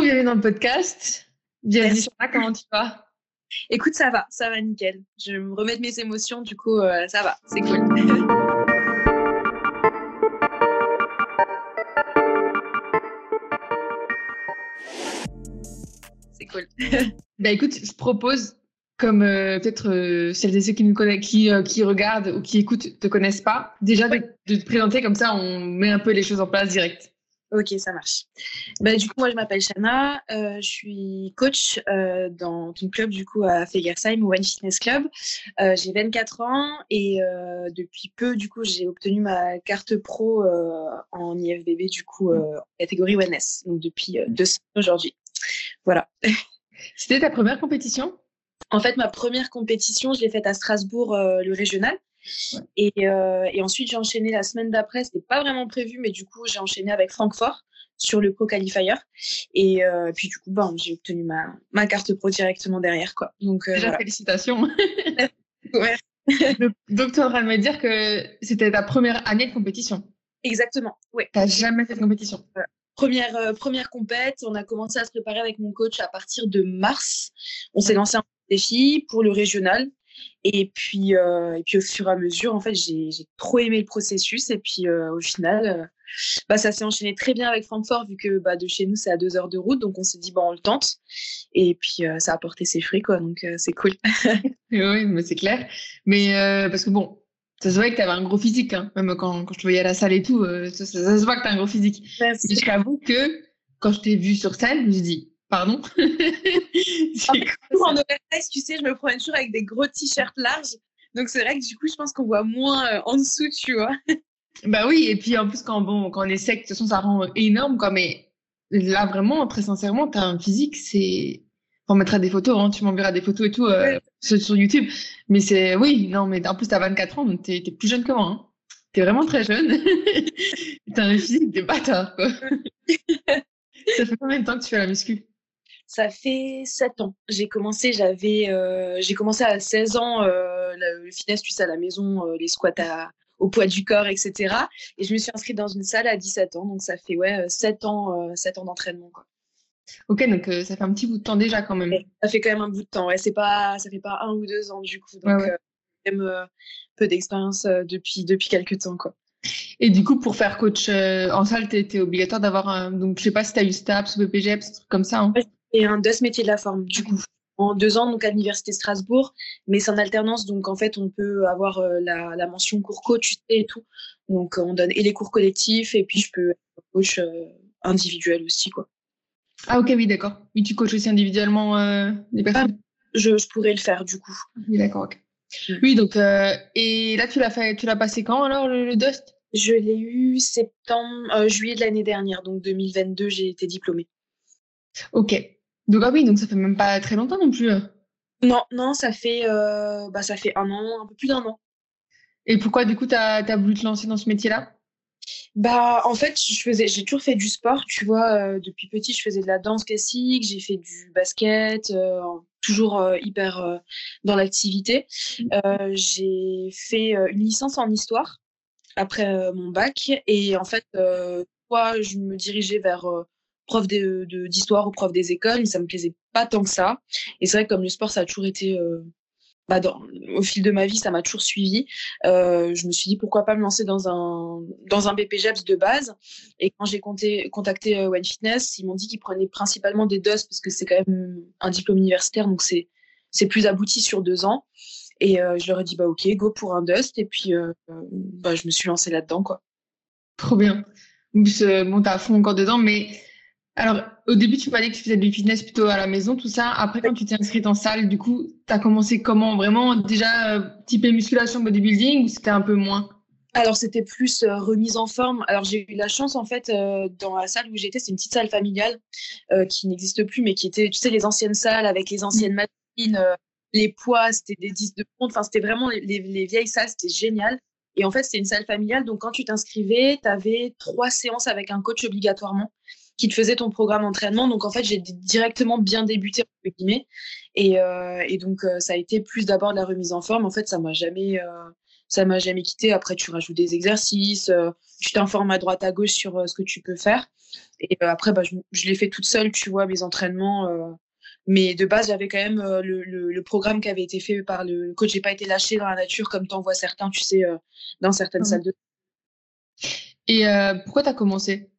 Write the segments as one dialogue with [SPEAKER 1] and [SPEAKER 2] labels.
[SPEAKER 1] Bienvenue dans le podcast. Bienvenue sur comment tu vas?
[SPEAKER 2] Écoute, ça va, ça va nickel. Je me remets de mes émotions, du coup, euh, ça va, c'est cool. c'est cool.
[SPEAKER 1] bah écoute, je propose, comme euh, peut-être euh, celles et ceux qui nous connaissent, qui, qui regardent ou qui écoutent, te connaissent pas, déjà de, de, te présenter comme ça, on met un peu les choses en place direct.
[SPEAKER 2] Ok, ça marche. Bah, du coup, moi, je m'appelle Shana. Euh, je suis coach euh, dans ton club, du coup, à Fegersheim, One Fitness Club. Euh, j'ai 24 ans et euh, depuis peu, du coup, j'ai obtenu ma carte pro euh, en IFBB, du coup, catégorie wellness. Donc, depuis deux semaines aujourd'hui. Voilà.
[SPEAKER 1] C'était ta première compétition?
[SPEAKER 2] En fait, ma première compétition, je l'ai faite à Strasbourg, le régional. Ouais. Et, euh, et, ensuite, j'ai enchaîné la semaine d'après. C'était pas vraiment prévu, mais du coup, j'ai enchaîné avec Francfort sur le Pro Qualifier. Et euh, puis, du coup, bah, j'ai obtenu ma, ma carte pro directement derrière. Quoi. Donc,
[SPEAKER 1] euh, Déjà, voilà. félicitations.
[SPEAKER 2] ouais.
[SPEAKER 1] donc, tu es en train de me dire que c'était ta première année de compétition
[SPEAKER 2] Exactement. Ouais.
[SPEAKER 1] Tu n'as jamais fait de compétition
[SPEAKER 2] voilà. Première, euh, première compète, on a commencé à se préparer avec mon coach à partir de mars. On s'est lancé un défi pour le régional. Et puis, euh, et puis au fur et à mesure, en fait, j'ai trop aimé le processus. Et puis euh, au final, euh, bah, ça s'est enchaîné très bien avec Francfort, vu que bah, de chez nous, c'est à deux heures de route. Donc on s'est dit, bah, on le tente. Et puis ça a porté ses fruits, quoi. Donc c'est cool.
[SPEAKER 1] oui, mais c'est clair. Mais parce que bon, ça se voit que tu avais un gros physique, hein. même quand, quand je te voyais à la salle et tout, ça, ça, ça, se voit que tu as un gros physique.
[SPEAKER 2] Merci.
[SPEAKER 1] Et je t'avoue que quand je t'ai vu sur scène, je me suis dit, Pardon
[SPEAKER 2] En oversize, tu sais, je me promène toujours avec des gros t-shirts larges. Donc c'est vrai que du coup, je pense qu'on voit moins euh, en dessous, tu vois.
[SPEAKER 1] Bah oui, et puis en plus, quand, bon, quand on est sec, de toute façon, ça rend énorme. Quoi, mais là, vraiment, très sincèrement, tu as un physique, c'est. On mettra des photos, hein, tu m'enverras des photos et tout euh,
[SPEAKER 2] Ouais.
[SPEAKER 1] sur, sur YouTube. Mais c'est. Oui, non, mais en plus, tu as 24 ans, donc tu es, plus jeune que moi. Hein. Tu es vraiment très jeune. tu as un physique de bâtard, quoi. ça fait combien de temps que tu fais la muscu?
[SPEAKER 2] Ça fait 7 ans. J'ai commencé, j'avais, euh, j'ai commencé à 16 ans euh, le, fitness, tu sais, à la maison, euh, les squats à, au poids du corps, etc. Et je me suis inscrite dans une salle à 17 ans, donc ça fait ouais 7 ans, 7 ans d'entraînement. Quoi.
[SPEAKER 1] Ok, donc ça fait un petit bout de temps déjà quand même.
[SPEAKER 2] Ça fait quand même un bout de temps. Ouais, c'est pas, ça fait pas un ou deux ans du coup, donc
[SPEAKER 1] ouais, ouais.
[SPEAKER 2] même peu d'expérience depuis depuis quelques temps quoi.
[SPEAKER 1] Et du coup, pour faire coach en salle, t'es obligatoire d'avoir un. Donc, je sais pas si tu as eu STAPS ou BPGEPS, comme ça. Hein.
[SPEAKER 2] Ouais, et un DOS métier de la forme, du coup. En deux ans, donc à l'université Strasbourg, mais c'est en alternance, donc en fait, on peut avoir euh, la, la, mention cours coach et tout. Donc, on donne et les cours collectifs, et puis je peux être coach euh, individuel aussi, quoi.
[SPEAKER 1] Ah, ok, oui, d'accord. Oui, tu coaches aussi individuellement euh, personnes
[SPEAKER 2] ah, je, je, pourrais le faire, du coup.
[SPEAKER 1] Oui, d'accord, ok. Mmh. Oui, donc, euh, et là, tu l'as fait, tu l'as passé quand alors, le, le Dust?
[SPEAKER 2] Je l'ai eu septembre, euh, juillet de l'année dernière, donc 2022, j'ai été diplômée.
[SPEAKER 1] Ok. Donc ah oui, donc ça fait même pas très longtemps non plus.
[SPEAKER 2] Non, non, ça fait, euh, bah, ça fait un an, un peu plus d'un an.
[SPEAKER 1] Et pourquoi du coup tu as, as, voulu te lancer dans ce métier-là?
[SPEAKER 2] Bah en fait, je faisais, j'ai toujours fait du sport, tu vois. Euh, depuis petit, je faisais de la danse classique, j'ai fait du basket, euh, toujours hyper dans l'activité. j'ai fait une licence en histoire après mon bac et en fait, moi, je me dirigeais vers prof d'histoire de, ou prof des écoles, ça me plaisait pas tant que ça. Et c'est vrai que comme le sport, ça a toujours été, euh, bah au fil de ma vie, ça m'a toujours suivi. Euh, je me suis dit pourquoi pas me lancer dans un dans un BPGEPS de base. Et quand j'ai contacté euh, One Fitness, ils m'ont dit qu'ils prenaient principalement des DOS parce que c'est quand même un diplôme universitaire, donc c'est plus abouti sur deux ans. Et je leur ai dit bah ok, go pour un Dust. Et puis bah je me suis lancée là-dedans quoi.
[SPEAKER 1] Trop bien. Bon, t'as fond encore dedans, mais alors, au début, tu m'as dit que tu faisais du fitness plutôt à la maison, tout ça. Après, quand tu t'es inscrite en salle, du coup, tu as commencé comment? Vraiment déjà euh, typé musculation, bodybuilding ou c'était un peu moins?
[SPEAKER 2] Alors c'était plus euh, remise en forme. Alors j'ai eu la chance en fait euh, dans la salle où j'étais, c'est une petite salle familiale euh, qui n'existe plus, mais qui était, tu sais, les anciennes salles avec les anciennes machines, les poids, c'était des disques de compte. Enfin, c'était vraiment les, les, les, vieilles salles, c'était génial. Et en fait, c'était une salle familiale, donc quand tu t'inscrivais, tu avais trois séances avec un coach obligatoirement qui te faisait ton programme d'entraînement. Donc en fait, j'ai directement bien débuté entre guillemets. Et, euh, et donc euh, ça a été plus d'abord de la remise en forme. En fait, ça m'a jamais, euh, ça m'a jamais quitté. Après, tu rajoutes des exercices, tu t'informes à droite à gauche sur ce que tu peux faire. Et après, bah, je, je l'ai fait toute seule, tu vois, mes entraînements. Mais de base, j'avais quand même le, le, programme qui avait été fait par le coach. J'ai pas été lâchée dans la nature comme t'en vois certains, tu sais, dans certaines mmh. salles de.
[SPEAKER 1] Et pourquoi tu as commencé?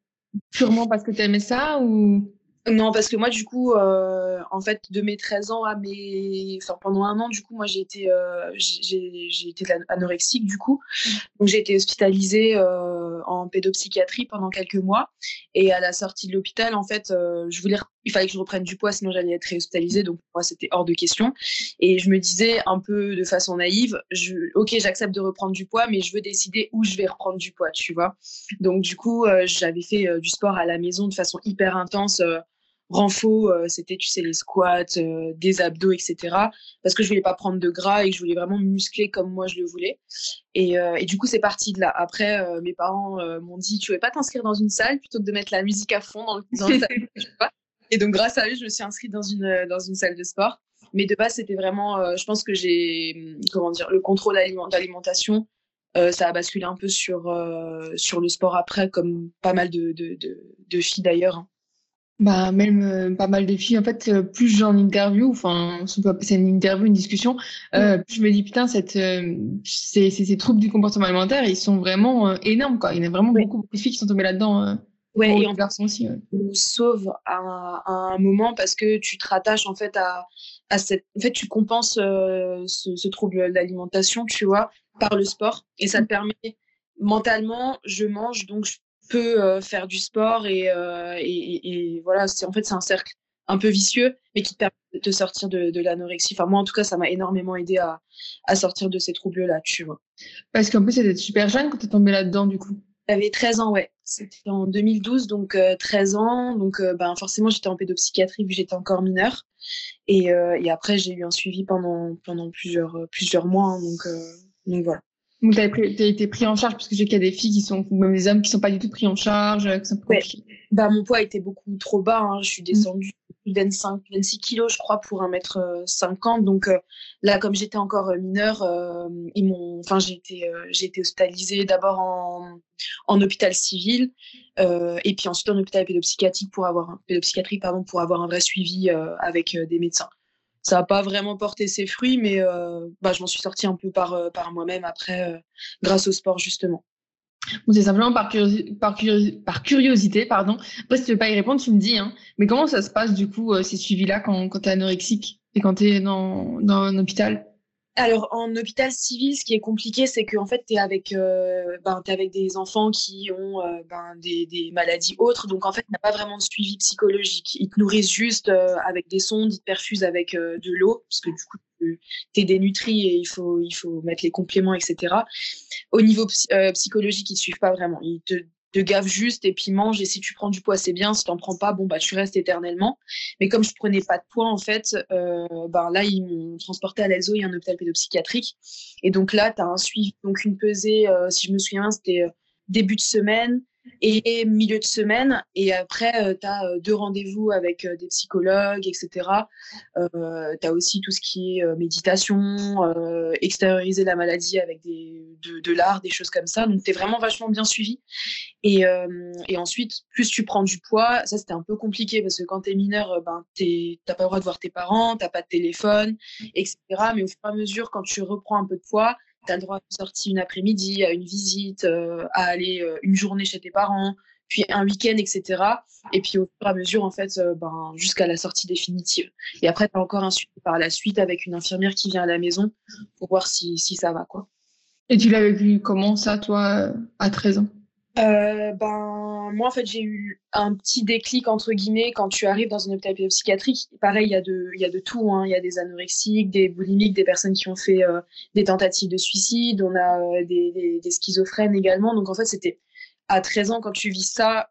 [SPEAKER 1] Purement parce que tu aimais ça ou?
[SPEAKER 2] Non, parce que moi, du coup, euh, en fait, de mes 13 ans à mes. Enfin, pendant un an, du coup, moi, j'ai été, euh, j'ai, été anorexique, du coup. Donc, j'ai été hospitalisée euh, en pédopsychiatrie pendant quelques mois. Et à la sortie de l'hôpital, en fait, je voulais, il fallait que je reprenne du poids, sinon j'allais être réhospitalisée. Donc, pour moi, c'était hors de question. Et je me disais, un peu de façon naïve, je, OK, j'accepte de reprendre du poids, mais je veux décider où je vais reprendre du poids, tu vois. Donc, du coup, j'avais fait du sport à la maison de façon hyper intense renfo, euh, c'était, tu sais, les squats, euh, des abdos, etc. Parce que je voulais pas prendre de gras et que je voulais vraiment me muscler comme moi je le voulais. Et, euh, et du coup, c'est parti de là. Après, mes parents m'ont dit, tu veux pas t'inscrire dans une salle plutôt que de mettre la musique à fond dans le, dans le Et donc, grâce à eux, je me suis inscrite dans une, dans une salle de sport. Mais de base, c'était vraiment, je pense que j'ai, comment dire, le contrôle d'alimentation. ça a basculé un peu sur, sur le sport après, comme pas mal de, de, de, filles d'ailleurs. Hein.
[SPEAKER 1] Bah, même euh, pas mal de filles. En fait, euh, plus j'en interview, enfin, on peut appeler ça une interview, une discussion, euh, plus je me dis, putain, cette, ces, ces, troubles du comportement alimentaire, ils sont vraiment énormes, quoi. Il y en a vraiment beaucoup, de filles qui sont tombées là-dedans.
[SPEAKER 2] Ouais, et en garçons aussi. Ouais. nous sauve à, à, un moment parce que tu te rattaches, en fait, à, à cette. En fait, tu compenses ce, ce, trouble d'alimentation, tu vois, par le sport. Et ça te permet, mentalement, je mange, donc je peut euh, faire du sport euh, et, et, voilà, c'est en fait c'est un cercle un peu vicieux, mais qui te permet de sortir de, de l'anorexie. Enfin, moi, en tout cas, ça m'a énormément aidé à, à, sortir de ces troubles-là, tu vois.
[SPEAKER 1] Parce qu'en plus, c'était super jeune quand tu es tombée là-dedans, du coup.
[SPEAKER 2] J'avais 13 ans, ouais. C'était en 2012, donc 13 euh, ans. Donc, ben, forcément, j'étais en pédopsychiatrie vu que j'étais encore mineure. Et, et après, j'ai eu un suivi pendant, pendant plusieurs, plusieurs mois. Hein, donc, donc, voilà.
[SPEAKER 1] Donc, tu as été pris en charge parce que j'ai qu'il y a des filles qui sont, ou même des hommes qui sont pas du tout pris en charge. Euh,
[SPEAKER 2] bah, mon poids était beaucoup trop bas. Hein. Je suis descendue de 25, 26 kilos, je crois, pour 1m50. Donc euh, là, comme j'étais encore euh, mineure, ils m'ont, enfin, j'ai été, j'ai été hospitalisée d'abord en, en hôpital civil et puis ensuite en hôpital pédopsychiatrique pour avoir pédopsychiatrie, pardon, pour avoir un vrai suivi avec des médecins ça n'a pas vraiment porté ses fruits, mais euh, bah, je m'en suis sortie un peu par, euh, par moi-même après, euh, grâce au sport, justement.
[SPEAKER 1] c'est simplement par, par, par, curiosité. Pardon. Après, si tu ne veux pas y répondre, tu me dis. Hein. Mais comment ça se passe, du coup, ces suivis-là quand, quand tu es anorexique et quand tu es dans, dans un hôpital?
[SPEAKER 2] Alors, en hôpital civil, ce qui est compliqué, c'est qu'en fait, tu es, avec, euh, ben, avec des enfants qui ont euh, ben, des, maladies autres. Donc, en fait, tu n'as pas vraiment de suivi psychologique. Ils te nourrissent juste euh, avec des sondes, ils te perfusent avec de l'eau, parce que du coup, tu es dénutri et il faut, il faut mettre les compléments, etc. Au niveau psychologique, ils ne suivent pas vraiment. Ils te de gaffe juste et puis mange. Et si tu prends du poids c'est bien. Si tu n'en prends pas bon bah tu restes éternellement. Mais comme je prenais pas de poids en fait euh, ben là ils m'ont transporté à l'ELSO et un hôpital pédopsychiatrique. Et donc là tu as un suivi donc une pesée euh, si je me souviens c'était euh, début de semaine et milieu de semaine. Et après, euh, tu as euh, deux rendez-vous avec euh, des psychologues, etc. tu as aussi tout ce qui est méditation, extérioriser la maladie avec de, l'art, des choses comme ça. Donc, tu es vraiment vachement bien suivi. Et, ensuite, plus tu prends du poids, ça c'était un peu compliqué parce que quand tu es mineur, ben, tu n'as pas le droit de voir tes parents, tu pas de téléphone, etc. Mais au fur et à mesure, quand tu reprends un peu de poids, tu as le droit de sortir une après-midi, à une visite, euh, à aller euh, une journée chez tes parents, puis un week-end, etc. Et puis au fur et à mesure, en fait, euh, ben, jusqu'à la sortie définitive. Et après, tu as encore un suivi par la suite avec une infirmière qui vient à la maison pour voir si, si ça va. quoi.
[SPEAKER 1] Et tu l'as vécu comment ça, toi, à 13 ans?
[SPEAKER 2] Euh, ben, moi, en fait, j'ai eu un petit déclic, entre guillemets, quand tu arrives dans un hôpital psychiatrique. Pareil, il y, a de, y a de tout. Hein. Il y a des anorexiques, des boulimiques, des personnes qui ont fait euh, des tentatives de suicide. On a euh, des, schizophrènes également. Donc, en fait, c'était à 13 ans, quand tu vis ça,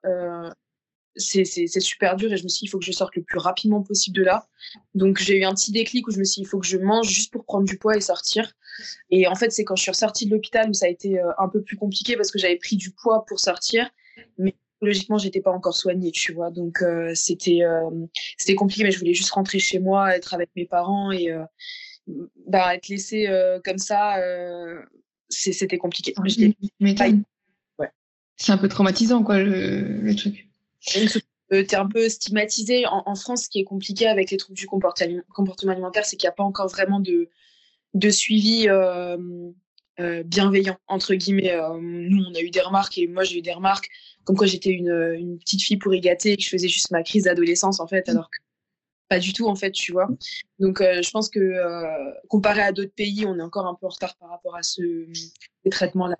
[SPEAKER 2] c'est super dur et je me suis dit, il faut que je sorte le plus rapidement possible de là. Donc, j'ai eu un petit déclic où je me suis dit, il faut que je mange juste pour prendre du poids et sortir. Et en fait, c'est quand je suis ressortie de l'hôpital où ça a été euh, un peu plus compliqué parce que j'avais pris du poids pour sortir. Mais logiquement, j'étais pas encore soignée, tu vois. Donc, euh, c'était euh, c'était compliqué, mais je voulais juste rentrer chez moi, être avec mes parents et bah, être laissée comme ça c'était compliqué.
[SPEAKER 1] ouais. C'est un peu traumatisant, quoi, le, le truc.
[SPEAKER 2] Euh, tu es un peu stigmatisé. En, France, ce qui est compliqué avec les troubles du comportement, comportement alimentaire, c'est qu'il n'y a pas encore vraiment de, de suivi euh, euh, bienveillant, entre guillemets. nous, on a eu des remarques et moi, j'ai eu des remarques comme quoi j'étais une, une, petite fille pourri gâtée et que je faisais juste ma crise d'adolescence, en fait, alors que pas du tout, en fait, tu vois. Donc, je pense que comparé à d'autres pays, on est encore un peu en retard par rapport à ce, ces traitements-là.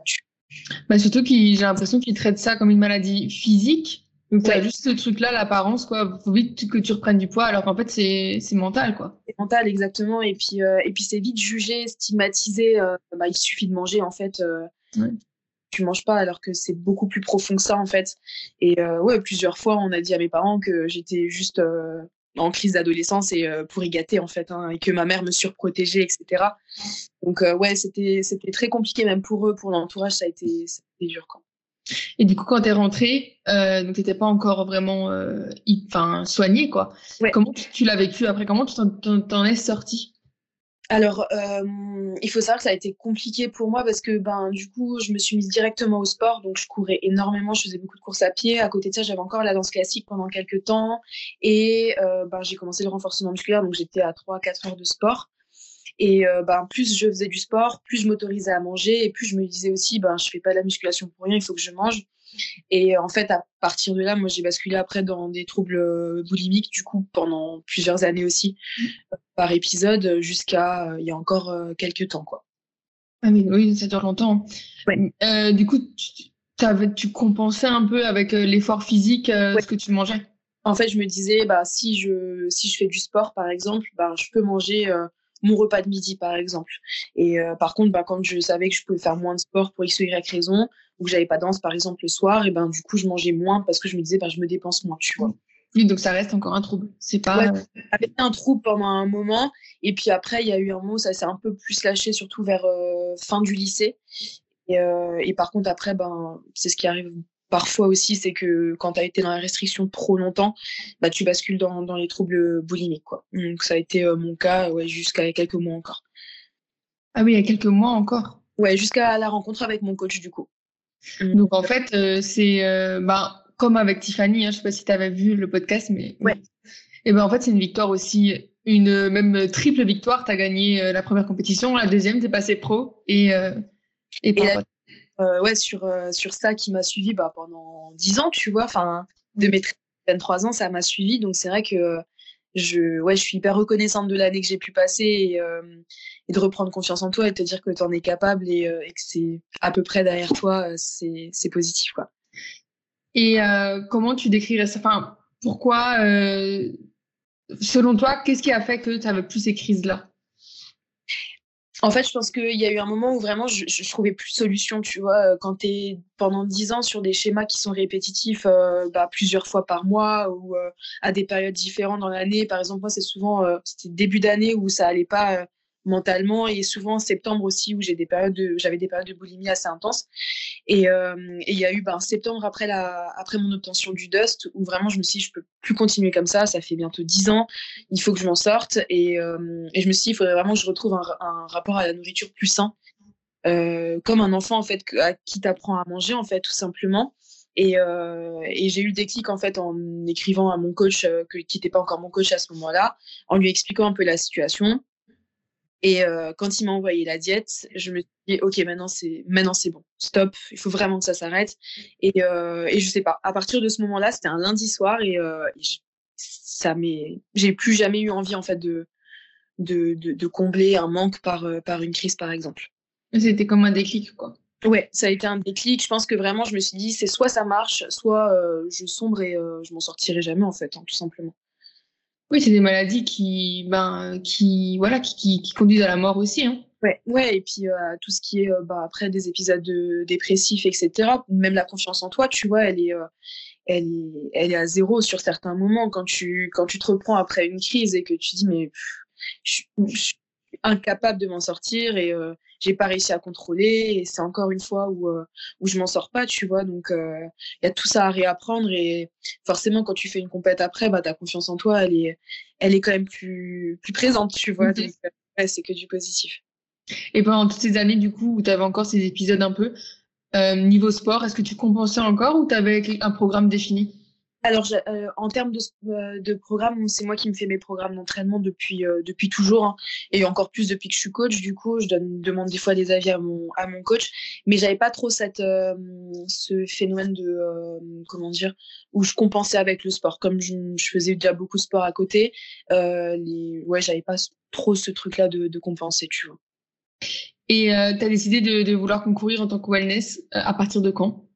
[SPEAKER 1] Bah surtout que j'ai l'impression qu'ils traitent ça comme une maladie physique donc, tu as juste ce truc-là, l'apparence, quoi. Faut vite que tu reprennes du poids, alors qu'en fait, c'est mental, quoi.
[SPEAKER 2] C'est mental, exactement. Et puis, euh, et puis c'est vite jugé, stigmatisé. Euh, bah, il suffit de manger, en fait. Euh, ouais. Tu manges pas, alors que c'est beaucoup plus profond que ça, en fait. Et ouais, plusieurs fois, on a dit à mes parents que j'étais juste en crise d'adolescence et pour y gâter, en fait, hein, et que ma mère me surprotégeait, etc. Donc, ouais, c'était très compliqué, même pour eux, pour l'entourage, ça a été, ça a été dur, quoi.
[SPEAKER 1] Et du coup, quand tu es rentrée, euh, donc n'étais pas encore vraiment euh, soignée, quoi. Comment tu, l'as vécu après? Comment tu t'en es sortie?
[SPEAKER 2] Alors, euh, il faut savoir que ça a été compliqué pour moi parce que ben du coup, je me suis mise directement au sport, donc je courais énormément, je faisais beaucoup de courses à pied. À côté de ça, j'avais encore la danse classique pendant quelques temps et euh, ben, j'ai commencé le renforcement musculaire, donc j'étais à 3-4 heures de sport. Et euh, ben, plus je faisais du sport, plus je m'autorisais à manger et plus je me disais aussi, ben, je fais pas de la musculation pour rien, il faut que je mange. Et en fait, à partir de là, moi, j'ai basculé après dans des troubles euh, boulimiques, du coup, pendant plusieurs années aussi, euh, par épisode, jusqu'à il y a encore quelques temps, quoi.
[SPEAKER 1] Ah mais oui, ça dure longtemps. Ouais. du coup, tu, tu compensais un peu avec l'effort physique ce que tu mangeais?
[SPEAKER 2] En fait, je me disais, bah, si, je, si je fais du sport, par exemple, bah, je peux manger mon repas de midi, par exemple. Et euh, par contre, bah, quand je savais que je pouvais faire moins de sport pour X ou Y raison, ou que j'avais pas danse, par exemple, le soir, et ben du coup, je mangeais moins parce que je me disais, bah, je me dépense moins, tu vois.
[SPEAKER 1] Oui, donc ça reste encore un trouble. C'est pas.
[SPEAKER 2] Ouais, avait un trouble pendant un moment, et puis après, il y a eu un moment où ça s'est un peu plus lâché, surtout vers euh, fin du lycée. Et, euh, et, par contre, après, ben, c'est ce qui arrive parfois aussi, c'est que quand tu as été dans la restriction trop longtemps, bah, tu bascules dans, dans les troubles boulimiques. Quoi. Donc ça a été euh, mon cas ouais, jusqu'à quelques mois encore.
[SPEAKER 1] Ah oui, il y a quelques mois encore?
[SPEAKER 2] Ouais, jusqu'à la rencontre avec mon coach du coup.
[SPEAKER 1] Mmh. Donc en fait, euh, c'est euh, bah, comme avec Tiffany, hein, je sais pas si tu avais vu le podcast, mais
[SPEAKER 2] ouais.
[SPEAKER 1] Et ben en fait, c'est une victoire aussi, une même triple victoire. Tu as gagné la première compétition, la deuxième, tu es passé pro et,
[SPEAKER 2] et, et euh, ouais, sur, euh, sur ça qui m'a suivi bah, pendant 10 ans, tu vois. Enfin, de mes 23 ans, ça m'a suivi. Donc, c'est vrai que je, ouais, je suis hyper reconnaissante de l'année que j'ai pu passer et, euh, et, de reprendre confiance en toi et de te dire que tu en es capable et, et que c'est à peu près derrière toi, c'est positif. Quoi.
[SPEAKER 1] Et comment tu décrirais ça? Enfin, Pourquoi, selon toi, qu'est-ce qui a fait que tu avais plus ces crises-là?
[SPEAKER 2] En fait, je pense qu'il y a eu un moment où vraiment je, je trouvais plus de solution, tu vois. Euh, quand tu pendant dix ans sur des schémas qui sont répétitifs euh, bah, plusieurs fois par mois ou euh, à des périodes différentes dans l'année, par exemple, moi, c'est souvent c'était début d'année où ça allait pas mentalement et souvent en septembre aussi où j'ai des périodes de, j'avais des périodes de boulimie assez intenses. Et euh, il y a eu ben, septembre après la après mon obtention du Dust où vraiment je me suis dit je peux plus continuer comme ça ça fait bientôt dix ans il faut que je m'en sorte. Et, euh, et je me suis dit il faudrait vraiment que je retrouve un, rapport à la nourriture plus sain euh, comme un enfant en fait à qui t'apprend à manger en fait tout simplement. Et, et j'ai eu le déclic en fait en écrivant à mon coach que, qui n'était pas encore mon coach à ce moment-là en lui expliquant un peu la situation et euh, quand il m'a envoyé la diète, je me suis dit, OK, maintenant c'est maintenant c'est bon, stop, il faut vraiment que ça s'arrête. Et, euh, et je sais pas, à partir de ce moment-là, c'était un lundi soir et, euh, ça m'est, j'ai plus jamais eu envie en fait de, de, de, combler un manque par, euh, par une crise par exemple.
[SPEAKER 1] C'était comme un déclic quoi.
[SPEAKER 2] Ouais, ça a été un déclic. Je pense que vraiment, je me suis dit, c'est soit ça marche, soit euh, je sombre et je m'en sortirai jamais en fait, hein, tout simplement.
[SPEAKER 1] Oui, c'est des maladies qui, ben, qui, voilà, qui, qui, conduisent à la mort aussi. Hein.
[SPEAKER 2] Ouais, ouais, et puis euh, tout ce qui est euh, bah, après des épisodes de, dépressifs, etc. Même la confiance en toi, tu vois, elle est, euh, elle est, elle est à zéro sur certains moments quand tu, quand tu te reprends après une crise et que tu dis mais je, suis incapable de m'en sortir et j'ai pas réussi à contrôler et c'est encore une fois où euh, où je m'en sors pas tu vois. Donc euh, il y a tout ça à réapprendre et forcément quand tu fais une compète après bah ta confiance en toi elle est elle est quand même plus plus présente tu vois. Mhm. donc euh, ouais, c'est que du positif.
[SPEAKER 1] Et pendant toutes ces années, du coup, où tu avais encore ces épisodes un peu, euh, niveau sport, est-ce que tu compensais encore ou tu avais un programme défini?
[SPEAKER 2] Alors, euh, en termes de, euh, de programme, c'est moi qui me fais mes programmes d'entraînement depuis, euh, depuis toujours, hein, et encore plus depuis que je suis coach. Du coup, je donne, demande des fois des avis à mon, à mon coach, mais j'avais pas trop cette, ce phénomène de, comment dire, où je compensais avec le sport. Comme je, je faisais déjà beaucoup de sport à côté, les, ouais, j'avais pas trop ce truc-là de, de compenser, tu vois.
[SPEAKER 1] Et tu as décidé de, de, vouloir concourir en tant que wellness à partir de quand?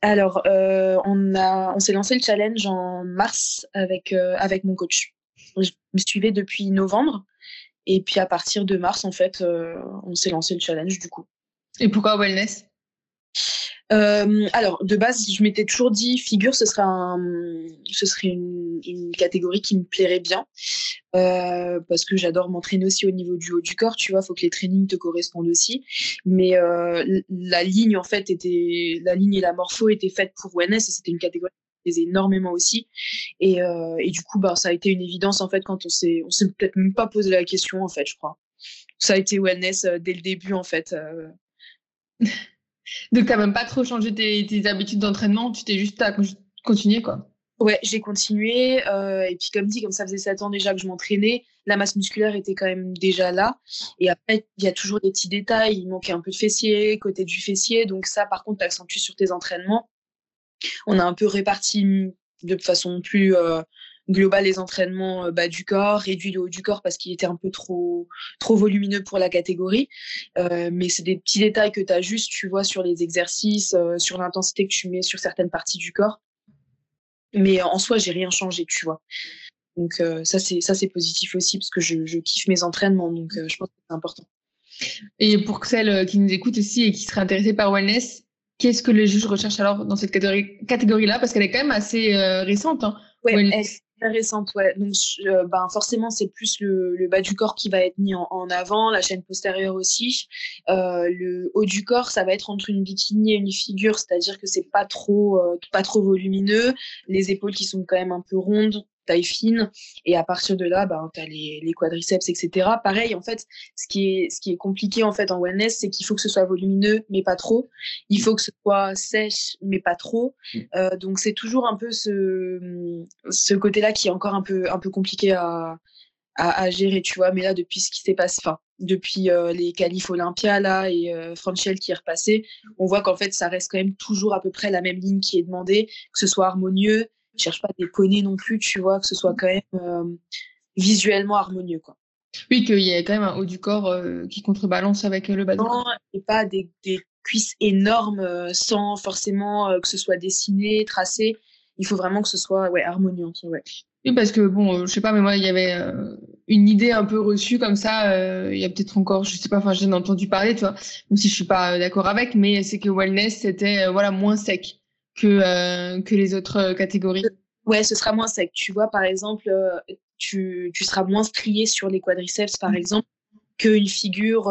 [SPEAKER 2] Alors, euh, on, on s'est lancé le challenge en mars avec, euh, avec mon coach. Je me suivais depuis novembre. Et puis à partir de mars, en fait, euh, on s'est lancé le challenge du coup.
[SPEAKER 1] Et pourquoi wellness?
[SPEAKER 2] Euh, alors, de base, je m'étais toujours dit figure, ce serait, un, ce serait une, une catégorie qui me plairait bien euh, parce que j'adore m'entraîner aussi au niveau du haut du corps. Tu vois, faut que les trainings te correspondent aussi. Mais euh, la ligne, en fait, était la ligne et la morpho étaient faites pour ONS et c'était une catégorie énormément aussi. Et, euh, et du coup, bah, ça a été une évidence en fait quand on s'est, on s'est peut-être même pas posé la question en fait, je crois. Ça a été wellness euh, dès le début en fait. Euh.
[SPEAKER 1] Donc, tu n'as même pas trop changé tes, habitudes d'entraînement, tu t'es juste à continuer, quoi.
[SPEAKER 2] Ouais, j'ai continué. Euh, et puis, comme dit, comme ça faisait 7 ans déjà que je m'entraînais, la masse musculaire était quand même déjà là. Et après, il y a toujours des petits détails. Il manquait un peu de fessier, côté du fessier. Donc, ça, par contre, tu accentues sur tes entraînements. On a un peu réparti de façon plus euh, global les entraînements euh, bas du corps, réduit le haut du corps parce qu'il était un peu trop, trop volumineux pour la catégorie. Euh, mais c'est des petits détails que tu as juste, tu vois, sur les exercices, euh, sur l'intensité que tu mets sur certaines parties du corps. Mais en soi, j'ai rien changé, tu vois. Donc ça, c'est ça c'est positif aussi parce que je, je kiffe mes entraînements, donc je pense que c'est important.
[SPEAKER 1] Et pour celles qui nous écoutent aussi et qui seraient intéressées par wellness, qu'est-ce que les juges recherchent alors dans cette catégorie-là? Parce qu'elle est quand même assez récente. Hein,
[SPEAKER 2] récente, ouais. Donc, euh, ben, forcément, c'est plus le, le, bas du corps qui va être mis en, en avant, la chaîne postérieure aussi. Euh, le haut du corps, ça va être entre une bikini et une figure, c'est-à-dire que c'est pas trop, euh, pas trop volumineux. Les épaules qui sont quand même un peu rondes, taille fine. Et à partir de là, ben, tu as les, les, quadriceps, etc. Pareil, en fait, ce qui est, ce qui est compliqué en fait en wellness, c'est qu'il faut que ce soit volumineux, mais pas trop. Il faut que ce soit sèche, mais pas trop. Euh, donc c'est toujours un peu ce, ce côté-là qui est encore un peu, un peu compliqué à, à, à gérer, tu vois. Mais là, depuis ce qui s'est passé, enfin, depuis euh, les qualifs Olympia là et euh, Franchel qui est repassé, on voit qu'en fait ça reste quand même toujours à peu près la même ligne qui est demandée, que ce soit harmonieux, je cherche pas à déconner non plus, tu vois, que ce soit quand même euh, visuellement harmonieux, quoi.
[SPEAKER 1] Oui, qu'il y ait quand même un haut du corps euh, qui contrebalance avec le bas du corps.
[SPEAKER 2] Et pas des, des cuisses énormes euh, sans forcément que ce soit dessiné, tracé. Il faut vraiment que ce soit ouais, harmonieux. Ouais.
[SPEAKER 1] Oui, parce que bon, je sais pas, mais moi, il y avait une idée un peu reçue comme ça. il y a peut-être encore, je sais pas, enfin, j'ai entendu parler, tu vois, même si je suis pas d'accord avec, mais c'est que wellness, c'était voilà moins sec que, euh, que les autres euh, catégories
[SPEAKER 2] Ouais, ce sera moins sec. Tu vois, par exemple, euh, tu, tu seras moins strié sur les quadriceps, par mm. exemple, qu'une figure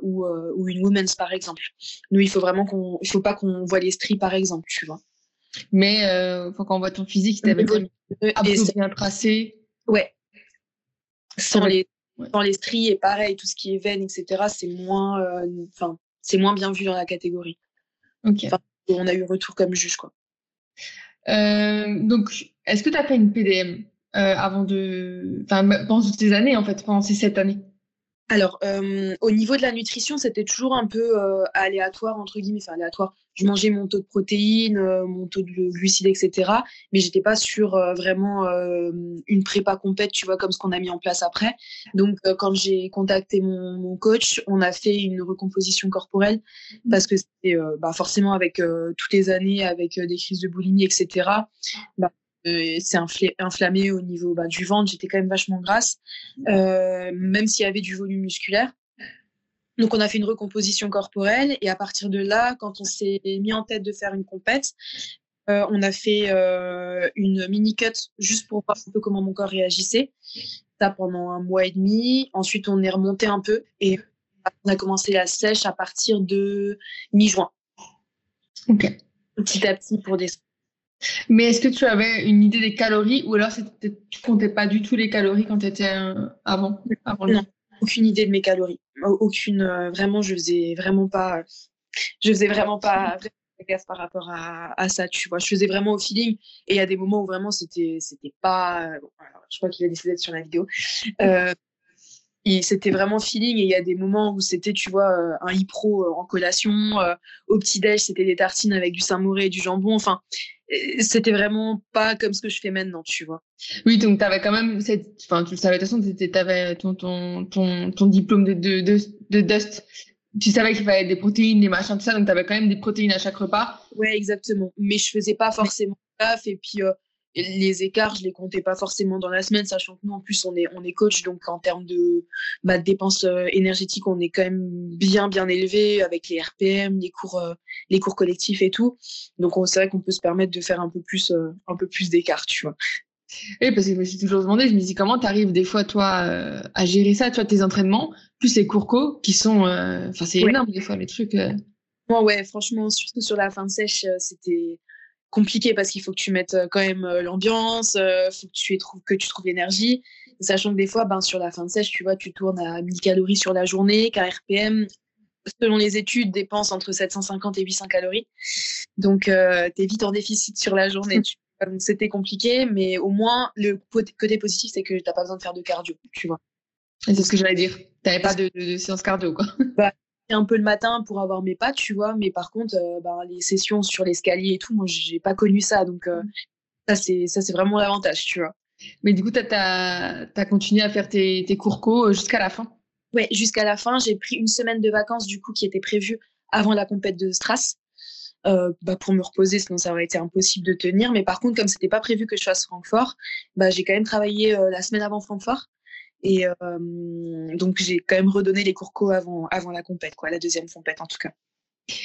[SPEAKER 2] ou, ou une women's, par exemple. Nous, il faut vraiment qu'on, il faut pas qu'on voit les stries, par exemple, tu vois.
[SPEAKER 1] Mais quand on voit ton physique, tu avais bien tracé.
[SPEAKER 2] Ouais. Sans les, sans les stries et pareil, tout ce qui est veine, etc., c'est moins, enfin, c'est moins bien vu dans la catégorie.
[SPEAKER 1] Ok
[SPEAKER 2] on a eu retour comme juge. Quoi.
[SPEAKER 1] Euh, donc, est-ce que tu as fait une PDM euh, avant de. Enfin, pendant toutes ces années, en fait, pendant ces sept années?
[SPEAKER 2] Alors, euh, au niveau de la nutrition, c'était toujours un peu euh, aléatoire, entre guillemets, enfin aléatoire. Je mangeais mon taux de protéines, euh, mon taux de glucides, etc. Mais j'étais pas sur vraiment une prépa complète, tu vois, comme ce qu'on a mis en place après. Donc, quand j'ai contacté mon, mon, coach, on a fait une recomposition corporelle mmh. parce que c'était bah, forcément avec toutes les années, avec des crises de boulimie, etc. Bah, c'est inflammé au niveau bah, du ventre. J'étais quand même vachement grasse, euh, même s'il y avait du volume musculaire. Donc, on a fait une recomposition corporelle. Et à partir de là, quand on s'est mis en tête de faire une compète, euh, on a fait euh, une mini cut juste pour voir un peu comment mon corps réagissait. Ça pendant un mois et demi. Ensuite, on est remonté un peu et on a commencé la sèche à partir de mi-juin.
[SPEAKER 1] Ok.
[SPEAKER 2] Petit à petit pour des
[SPEAKER 1] mais est-ce que tu avais une idée des calories ou alors tu comptais pas du tout les calories quand tu étais euh, avant,
[SPEAKER 2] Non, aucune idée de mes calories. aucune. vraiment, je faisais vraiment pas. Je faisais vraiment pas par rapport à, ça, tu vois. Je faisais vraiment au feeling. Et il y a des moments où vraiment c'était, c'était pas. je crois qu'il a décidé d'être sur la vidéo. Euh, c'était vraiment feeling et il y a des moments où c'était tu vois euh, un euh, en collation euh, au petit déj c'était des tartines avec du samouré et du jambon enfin c'était vraiment pas comme ce que je fais maintenant tu vois.
[SPEAKER 1] Oui donc tu avais quand même cette enfin tu le savais de toute façon tu avais ton, ton, ton, ton diplôme de, de, de, de dust. Tu savais qu'il fallait des protéines des machins tout ça donc tu avais quand même des protéines à chaque repas.
[SPEAKER 2] Ouais exactement. Mais je faisais pas forcément gaffe et puis les écarts, je les comptais pas forcément dans la semaine, sachant que nous, en plus, on est, on est coach, donc en termes de bah, dépenses euh, énergétiques, on est quand même bien, bien élevé avec les RPM, les cours, euh, les cours collectifs et tout. Donc, c'est vrai qu'on peut se permettre de faire un peu plus, euh, un peu plus d'écart, tu vois.
[SPEAKER 1] Oui, parce que je me suis toujours demandé, je me dis comment tu arrives des fois, toi, à gérer ça, tu vois, tes entraînements, plus les cours co, qui sont, enfin, c'est énorme des fois, les trucs.
[SPEAKER 2] Moi, ouais, franchement, surtout sur la fin sèche, c'était compliqué parce qu'il faut que tu mettes euh, quand même euh, l'ambiance, il euh, faut que tu, trouves, que tu trouves l'énergie. Sachant que des fois, ben, sur la fin de sèche, tu vois, tu tournes à 1000 calories sur la journée, qu'un RPM, selon les études, dépense entre 750 et 800 calories. Donc, tu es vite en déficit sur la journée. C'était compliqué, mais au moins, le côté positif, c'est que tu n'as pas besoin de faire de cardio, tu vois.
[SPEAKER 1] C'est ce que j'allais dire. Tu n'avais pas de, de, séance cardio, quoi.
[SPEAKER 2] Bah, un peu le matin pour avoir mes pattes, tu vois. Mais par contre, euh, ben, les sessions sur l'escalier et tout, moi, j'ai pas connu ça. Donc, euh, ça, c'est, ça, c'est vraiment l'avantage, tu vois.
[SPEAKER 1] Mais du coup, tu as, continué à faire tes, tes cours co euh, jusqu'à la fin?
[SPEAKER 2] Ouais, jusqu'à la fin. J'ai pris une semaine de vacances, du coup, qui était prévue avant la compète de Stras. bah, pour me reposer, sinon ça aurait été impossible de tenir. Mais par contre, comme c'était pas prévu que je fasse Francfort, bah, j'ai quand même travaillé la semaine avant Francfort. Et euh, donc, j'ai quand même redonné les cours co avant, avant la compète, quoi, la deuxième compète en tout cas.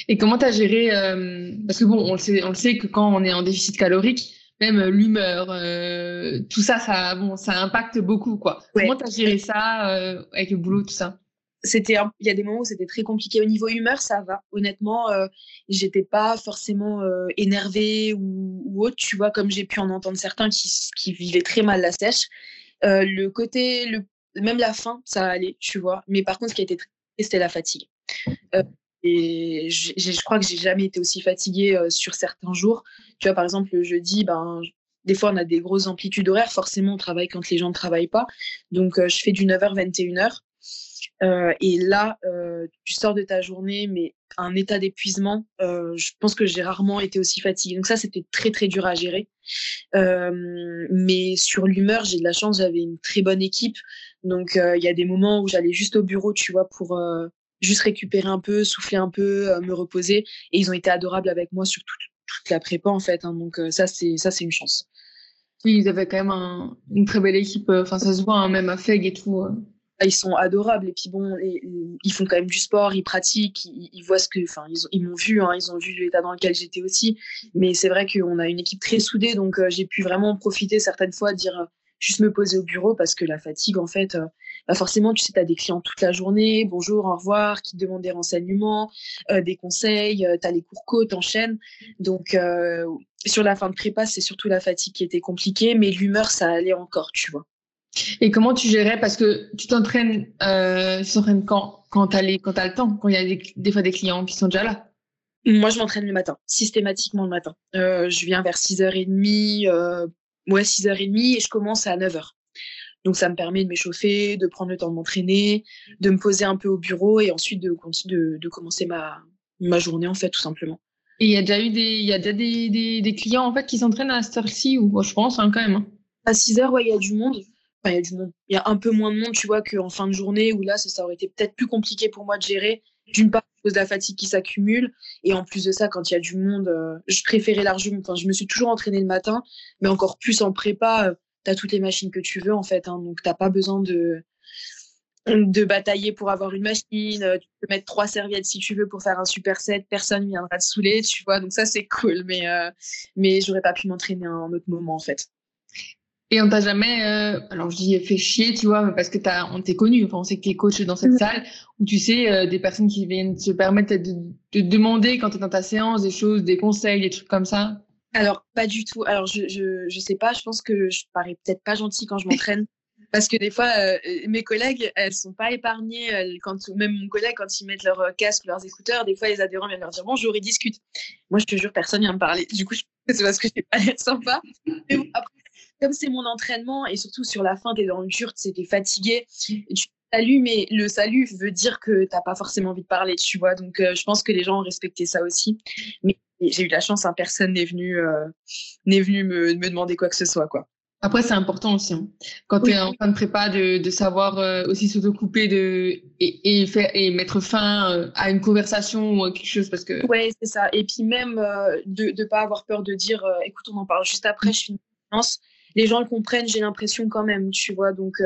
[SPEAKER 1] Et comment tu as géré euh, Parce que bon, on le, sait, on le sait que quand on est en déficit calorique, même l'humeur, euh, tout ça, ça, bon, ça impacte beaucoup, quoi. Comment tu as géré ça avec le boulot, tout ça?
[SPEAKER 2] C'était il y a des moments où c'était très compliqué. Au niveau humeur ça va. Honnêtement euh, j'étais pas forcément énervée ou, ou, autre tu vois comme j'ai pu en entendre certains qui, qui vivaient très mal la sèche euh, le côté, le, même la fin, ça allait, tu vois. Mais par contre, ce qui a été très c'était la fatigue. Euh, et je, je, crois que j'ai jamais été aussi fatiguée euh, sur certains jours. Tu vois, par exemple, le jeudi, ben, des fois, on a des grosses amplitudes horaires. Forcément, on travaille quand les gens ne travaillent pas. Donc, je fais du 9h, 21h. Euh, et là, euh, tu sors de ta journée, mais un état d'épuisement, euh, je pense que j'ai rarement été aussi fatiguée. Donc ça, c'était très, très dur à gérer. mais sur l'humeur, j'ai de la chance, j'avais une très bonne équipe. Donc il y a des moments où j'allais juste au bureau, tu vois, pour juste récupérer un peu, souffler un peu, me reposer. Et ils ont été adorables avec moi sur toute, la prépa, en fait. Hein. donc ça, c'est ça, c'est une chance.
[SPEAKER 1] Oui, ils avaient quand même une très belle équipe. Enfin, ça se voit, hein, même à Feg et tout
[SPEAKER 2] ils sont adorables. Et puis bon ils font quand même du sport ils pratiquent ils, voient ce que enfin ils, m'ont vu hein, ils ont vu l'état dans lequel j'étais aussi. Mais c'est vrai qu'on a une équipe très soudée donc euh, j'ai pu vraiment profiter certaines fois dire euh, juste me poser au bureau parce que la fatigue en fait euh, bah forcément tu sais tu des clients toute la journée bonjour au revoir qui te demandent des renseignements des conseils tu as les cours co t'enchaînes. Donc sur la fin de prépa c'est surtout la fatigue qui était compliquée mais l'humeur ça allait encore tu vois
[SPEAKER 1] et comment tu gérais? Parce que tu t'entraînes, euh, tu t'entraînes quand quand tu as, as, le temps, quand il y a des, fois des clients qui sont déjà là
[SPEAKER 2] Moi, je m'entraîne le matin, systématiquement le matin. Euh, je viens vers 6h30, euh, ouais, 6h30 et je commence à 9h. Donc, ça me permet de m'échauffer, de prendre le temps de m'entraîner, de me poser un peu au bureau et ensuite de, de, de commencer ma, ma journée, en fait, tout simplement.
[SPEAKER 1] Et il y a déjà eu des, y a déjà des, des, des, clients, en fait, qui s'entraînent à cette heure-ci, ou je pense, hein, quand même. Hein.
[SPEAKER 2] À 6h, ouais, il y a du monde il y a du monde. Il y a un peu moins de monde, tu vois, qu'en fin de journée où là, ça, aurait été peut-être plus compliqué pour moi de gérer. D'une part, à cause de la fatigue qui s'accumule. Et en plus de ça, quand il y a du monde, euh, je préférais largement. Enfin, je me suis toujours entraînée le matin, mais encore plus en prépa, euh, tu as toutes les machines que tu veux, en fait. Hein, donc, tu pas besoin de, de batailler pour avoir une machine. Euh, tu peux mettre trois serviettes si tu veux pour faire un super set. Personne viendra te saouler, tu vois. Donc, ça, c'est cool. Mais, mais j'aurais pas pu m'entraîner à un autre moment, en fait.
[SPEAKER 1] Et on t'a jamais, euh, alors je dis fait chier, tu vois, parce que t'as, on t'est connu, enfin on sait que t'es coach dans cette mm. salle, où tu sais, euh, des personnes qui viennent se permettre de, de demander quand t'es dans ta séance des choses, des conseils, des trucs comme ça.
[SPEAKER 2] Alors pas du tout. Alors je, je, je sais pas, je pense que je parais peut-être pas gentil quand je m'entraîne. Parce que des fois, euh, mes collègues, elles sont pas épargnées. quand, même mon collègue, quand ils mettent leur casque, leurs écouteurs, des fois, les adhérents viennent leur dire bonjour, ils discutent. Moi, je te jure, personne vient me parler. Du coup, c'est parce que je n'ai pas l'air sympa. Mais après, comme c'est mon entraînement, et surtout sur la fin, tu es dans le dur, tu fatigué, tu salues, mais le salut veut dire que tu n'as pas forcément envie de parler, tu vois. Donc, euh, je pense que les gens ont respecté ça aussi. Mais j'ai eu la chance, hein, personne n'est venu, n'est venu me, me demander quoi que ce soit, quoi.
[SPEAKER 1] Après, c'est important aussi, hein. quand tu es en fin de prépa, de, de savoir euh, aussi s'autocouper de, et, et, faire, et mettre fin euh, à une conversation ou à quelque chose. Parce que...
[SPEAKER 2] Oui, c'est ça. Et puis même euh, de ne pas avoir peur de dire écoute, on en parle juste après, je suis une. Les gens le comprennent, j'ai l'impression quand même, tu vois. Donc,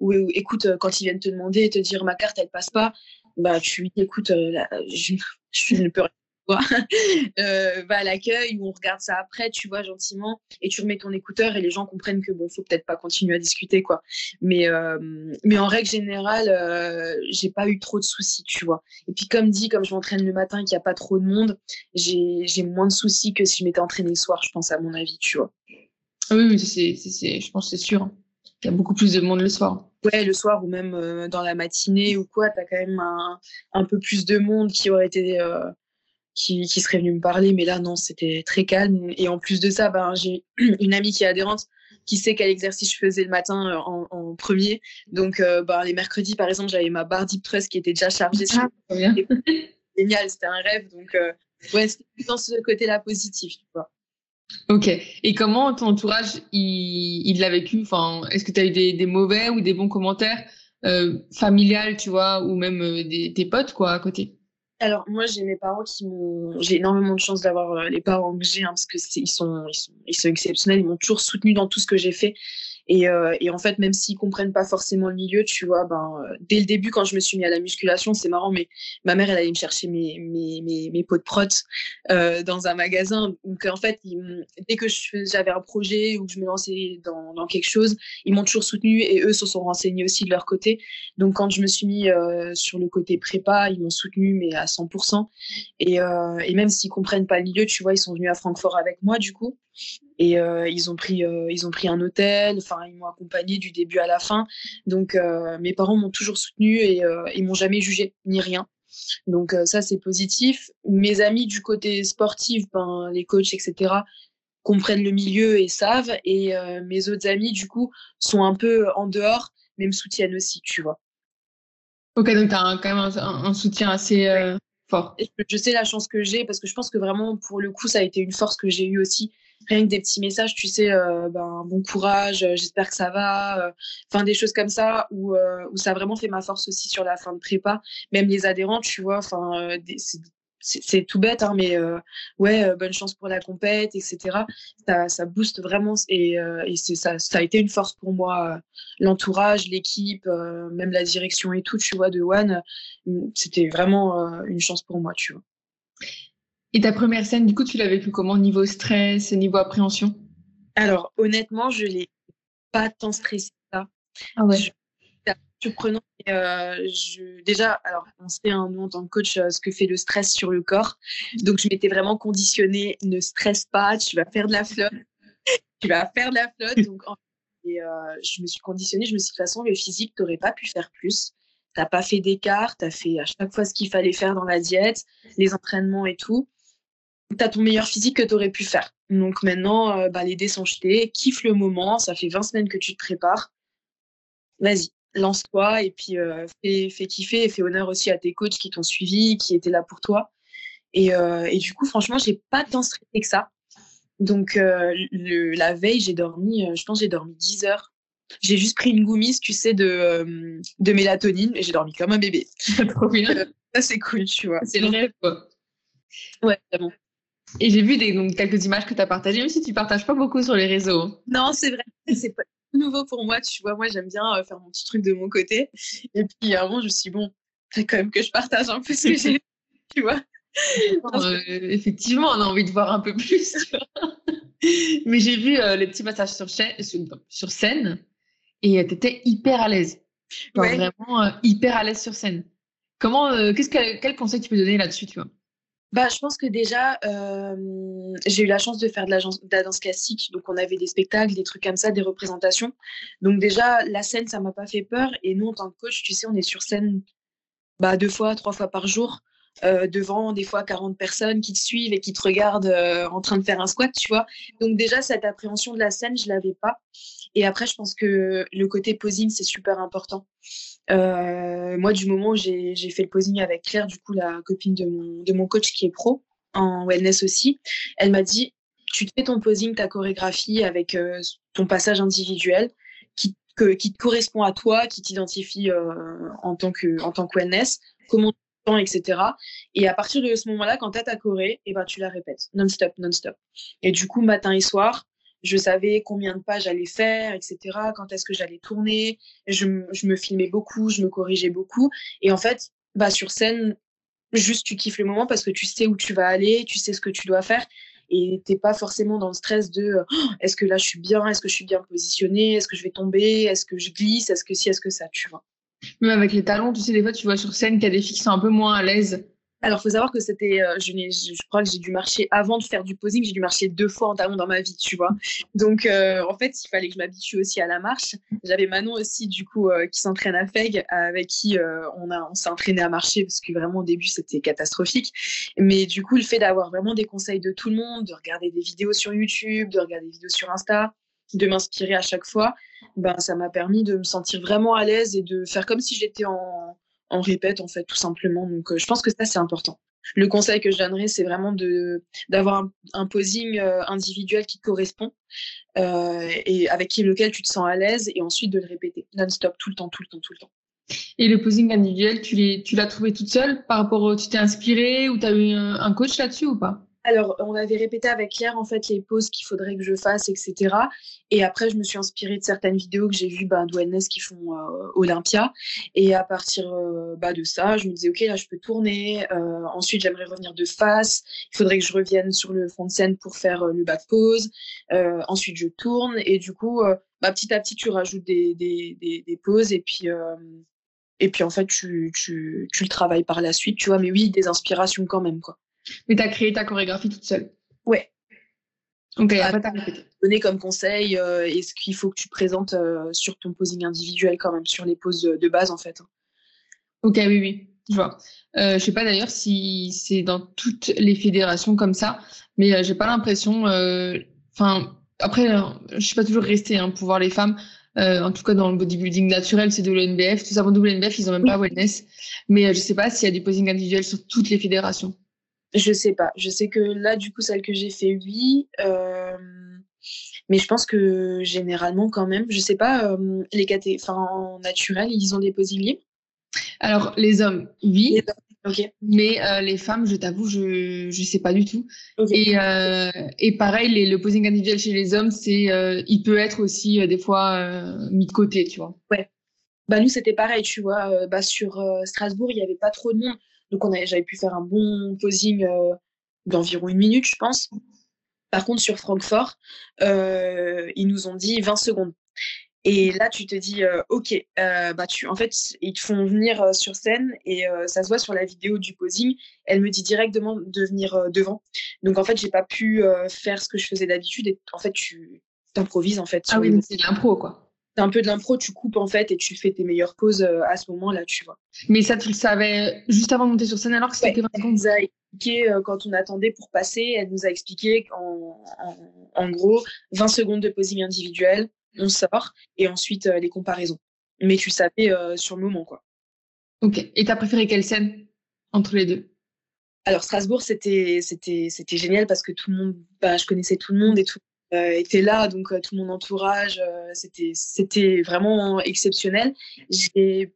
[SPEAKER 2] ou, écoute, quand ils viennent te demander et te dire ma carte, elle passe pas, bah, tu lui dis écoute, je, je ne peux rien euh, va à l'accueil ou on regarde ça après, tu vois, gentiment, et tu remets ton écouteur et les gens comprennent que bon, faut peut-être pas continuer à discuter, quoi. Mais, euh, mais en règle générale, euh, j'ai pas eu trop de soucis, tu vois. Et puis, comme dit, comme je m'entraîne le matin qu'il n'y a pas trop de monde, j'ai moins de soucis que si je m'étais entraîné le soir, je pense, à mon avis, tu vois.
[SPEAKER 1] Ah oui, mais c'est, je pense c'est sûr. Il y a beaucoup plus de monde le soir.
[SPEAKER 2] Ouais, le soir ou même dans la matinée ou quoi, tu as quand même un, un, peu plus de monde qui aurait été qui, serait venu me parler, mais là, non, c'était très calme. Et en plus de ça, ben, j'ai une amie qui est adhérente qui sait quel exercice je faisais le matin euh, en, premier. Donc, euh, ben, les mercredis, par exemple, j'avais ma barre deep trust qui était déjà chargée. Ah, génial, c'était un rêve. Donc, euh, ouais, c'était dans ce côté-là positif, tu vois.
[SPEAKER 1] Ok. Et comment ton entourage, il l'a vécu? Enfin, Est-ce que tu as eu des, mauvais ou des bons commentaires euh, familiales, tu vois, ou même des, tes potes, quoi, à côté?
[SPEAKER 2] Alors moi j'ai mes parents qui m'ont j'ai énormément de chance d'avoir euh, les parents que j'ai hein, parce que ils sont, ils sont ils sont exceptionnels ils m'ont toujours soutenu dans tout ce que j'ai fait et, euh, et, en fait, même s'ils comprennent pas forcément le milieu, tu vois, ben, euh, dès le début, quand je me suis mis à la musculation, c'est marrant, mais ma mère, elle allait me chercher mes, mes, mes, mes pots de prot euh, dans un magasin. Donc, en fait, dès que j'avais un projet ou que je me lançais dans, dans quelque chose, ils m'ont toujours soutenu et eux se sont renseignés aussi de leur côté. Donc, quand je me suis mis euh, sur le côté prépa, ils m'ont soutenu, mais à 100%. Et, euh, et même s'ils comprennent pas le milieu, tu vois, ils sont venus à Francfort avec moi, du coup. Et euh, ils, ont pris, euh, ils ont pris un hôtel, enfin, ils m'ont accompagné du début à la fin. Donc, euh, mes parents m'ont toujours soutenu et ils m'ont jamais jugé, ni rien. Donc, ça, c'est positif. Mes amis du côté sportif, ben, les coachs, etc., comprennent le milieu et savent. Et mes autres amis, du coup, sont un peu en dehors, mais me soutiennent aussi, tu vois.
[SPEAKER 1] Ok, donc tu as quand même un, soutien assez
[SPEAKER 2] je sais la chance que j'ai parce que je pense que vraiment, pour le coup, ça a été une force que j'ai eue aussi rien que des petits messages, tu sais, euh, ben, bon courage, euh, j'espère que ça va, euh, enfin des choses comme ça, où, où ça vraiment fait ma force aussi sur la fin de prépa. Même les adhérents, tu vois, enfin, c'est tout bête, hein, mais ouais, bonne chance pour la compète, etc. Ça, ça booste vraiment et, et ça, ça a été une force pour moi. L'entourage, l'équipe, même la direction et tout, tu vois, de One, c'était vraiment une chance pour moi, tu vois.
[SPEAKER 1] Et ta première scène, du coup, tu l'as vécu comment Niveau stress, niveau appréhension?
[SPEAKER 2] Alors, honnêtement, je ne l'ai pas tant stressé ça.
[SPEAKER 1] Ah ouais.
[SPEAKER 2] Surprenant. Euh, je, déjà, alors, on sait, hein, nous, en tant que coach, euh, ce que fait le stress sur le corps. Donc, je m'étais vraiment conditionnée ne stresse pas, tu vas faire de la flotte. tu vas faire de la flotte. Donc, et, euh, je me suis conditionnée. Je me suis dit, de toute façon, le physique, tu n'aurais pas pu faire plus. Tu n'as pas fait d'écart, tu as fait à chaque fois ce qu'il fallait faire dans la diète, les entraînements et tout tu as ton meilleur physique que tu aurais pu faire. Donc maintenant, euh, bah, les dés sont jetés, kiffe le moment, ça fait 20 semaines que tu te prépares. Vas-y, lance-toi et puis euh, fais, fais, kiffer et fais honneur aussi à tes coachs qui t'ont suivi, qui étaient là pour toi. Et, euh, et du coup, franchement, j'ai pas tant stressé que ça. Donc le, la veille, j'ai dormi, je pense j'ai dormi 10 heures. J'ai juste pris une goumise, tu sais, de, de mélatonine et j'ai dormi comme un bébé.
[SPEAKER 1] Trop bien.
[SPEAKER 2] ça, c'est cool, tu vois.
[SPEAKER 1] C'est le rêve, quoi.
[SPEAKER 2] Ouais, vraiment.
[SPEAKER 1] Et j'ai vu des, donc, quelques images que tu as partagées, même si tu partages pas beaucoup sur les réseaux.
[SPEAKER 2] Non, c'est vrai, c'est pas nouveau pour moi. Tu vois, moi, j'aime bien euh, faire mon petit truc de mon côté. Et puis, avant, je me suis dit, bon, c'est quand même que je partage un peu ce que j'ai, tu vois.
[SPEAKER 1] Euh, effectivement, on a envie de voir un peu plus. Mais j'ai vu euh, les petits passages sur, sur, scène et tu étais hyper à l'aise. Vraiment hyper à l'aise sur scène. Comment, qu'est-ce que, quel conseil tu peux donner là-dessus, tu vois?
[SPEAKER 2] Bah, je pense que déjà, j'ai eu la chance de faire de la, danse classique. Donc, on avait des spectacles, des trucs comme ça, des représentations. Donc, déjà, la scène, ça m'a pas fait peur. Et nous, en tant que coach, tu sais, on est sur scène bah, deux fois, trois fois par jour. Devant des fois 40 personnes qui te suivent et qui te regardent en train de faire un squat, tu vois. Donc déjà, cette appréhension de la scène, je l'avais pas. Et après, je pense que le côté posing, c'est super important. Euh, moi, du moment où j'ai fait le posing avec Claire, du coup, la copine de mon, coach qui est pro en wellness aussi, elle m'a dit, tu fais ton posing, ta chorégraphie avec ton passage individuel qui, te correspond à toi, qui t'identifie en tant que en tant que wellness. Comment etc. Et à partir de ce moment-là, quand tu as ta choré, et eh ben, tu la répètes non-stop, non-stop. Et du coup, matin et soir, je savais combien de pas j'allais faire, etc. Quand est-ce que j'allais tourner. Je, me filmais beaucoup, je me corrigeais beaucoup. Et en fait, bah, sur scène, juste tu kiffes le moment parce que tu sais où tu vas aller, tu sais ce que tu dois faire. Et t'es pas forcément dans le stress de oh, est-ce que là je suis bien, est-ce que je suis bien positionnée, est-ce que je vais tomber, est-ce que je glisse, est-ce que si, est-ce que ça, tu vois.
[SPEAKER 1] Même avec les talons, tu sais, des fois, tu vois sur scène qu'il y a des filles qui sont un peu moins à l'aise.
[SPEAKER 2] Alors, faut savoir que c'était, euh, je, je, crois que j'ai dû marcher avant de faire du posing, j'ai dû marcher deux fois en talons dans ma vie, tu vois. Donc, euh, en fait, il fallait que je m'habitue aussi à la marche. J'avais Manon aussi, du coup, euh, qui s'entraîne à FEG, avec qui on, a, on s'est entraîné à marcher parce que vraiment au début c'était catastrophique. Mais du coup, le fait d'avoir vraiment des conseils de tout le monde, de regarder des vidéos sur YouTube, de regarder des vidéos sur Insta, de m'inspirer à chaque fois, ben, ça m'a permis de me sentir vraiment à l'aise et de faire comme si j'étais en, en répète, en fait, tout simplement. Donc, euh, je pense que ça, c'est important. Le conseil que je donnerais, c'est vraiment de, d'avoir un, posing euh, individuel qui te correspond euh, et avec qui, lequel tu te sens à l'aise et ensuite de le répéter non-stop, tout le temps, tout le temps, tout le temps.
[SPEAKER 1] Et le posing individuel, tu, l'as trouvé toute seule par rapport au, tu t'es inspiré ou tu as eu un coach là-dessus ou pas?
[SPEAKER 2] Alors, on avait répété avec Claire en fait les poses qu'il faudrait que je fasse, etc. Et après, je me suis inspirée de certaines vidéos que j'ai vues bah, d'ONS qui font euh, Olympia. Et à partir euh, bah, de ça, je me disais, OK, là, je peux tourner. Euh, ensuite, j'aimerais revenir de face. Il faudrait que je revienne sur le front de scène pour faire le back pose. ensuite, je tourne. Et du coup, bah, petit à petit, tu rajoutes des, des, des, poses. Et puis, et puis, en fait, tu, tu, tu le travailles par la suite, tu vois. Mais oui, des inspirations quand même, quoi.
[SPEAKER 1] Mais tu as créé ta chorégraphie toute seule
[SPEAKER 2] Ouais.
[SPEAKER 1] Ok, après t'as répété.
[SPEAKER 2] Donner comme conseil, euh, est-ce qu'il faut que tu présentes euh, sur ton posing individuel quand même, sur les poses de, base en fait
[SPEAKER 1] Ok, oui, oui, je vois. Euh, je sais pas d'ailleurs si c'est dans toutes les fédérations comme ça, mais euh, j'ai pas l'impression. Enfin, après, je suis pas toujours restée hein, pour voir les femmes. en tout cas, dans le bodybuilding naturel, c'est de l'NBF. Tout ça, pour WNBF, ils ont même pas wellness. Mais je sais pas s'il y a du posing individuel sur toutes les fédérations.
[SPEAKER 2] Je sais pas. Je sais que là, du coup, celle que j'ai fait, oui. Euh, mais je pense que généralement, quand même, je sais pas, euh, les enfin, en naturel, ils ont des libres
[SPEAKER 1] Alors, les hommes, oui. Mais euh, les femmes, je t'avoue, je ne sais pas du tout. Et, et pareil, le posing individuel chez les hommes, c'est il peut être aussi des fois mis de côté, tu vois.
[SPEAKER 2] Ouais. Bah, nous, c'était pareil, tu vois. bah, sur Strasbourg, il n'y avait pas trop de monde. Donc j'avais pu faire un bon posing euh, d'environ une minute, je pense. Par contre, sur Francfort, euh, ils nous ont dit 20 secondes. Et là, tu te dis, euh, OK, bah tu, en fait, ils te font venir sur scène et ça se voit sur la vidéo du posing. Elle me dit directement de venir devant. Donc, en fait, j'ai pas pu faire ce que je faisais d'habitude. Et en fait, tu improvises, en fait.
[SPEAKER 1] Ah oui, c'est l'impro, quoi
[SPEAKER 2] c'est un peu de l'impro, tu coupes en fait et tu fais tes meilleures pauses euh, à ce moment-là, tu vois.
[SPEAKER 1] Mais ça, tu le savais juste avant de monter sur scène alors que c'était 20
[SPEAKER 2] secondes Elle nous a expliqué euh, quand on attendait pour passer, elle nous a expliqué en, gros, 20 secondes de posing individuel, on sort et ensuite euh, les comparaisons. Mais tu savais sur le moment, quoi.
[SPEAKER 1] Ok. Et t'as préféré quelle scène entre les deux?
[SPEAKER 2] Alors Strasbourg, c'était c'était c'était génial parce que tout le monde, bah, je connaissais tout le monde et tout était là, donc euh, tout mon entourage, euh, c'était c'était vraiment exceptionnel. J'ai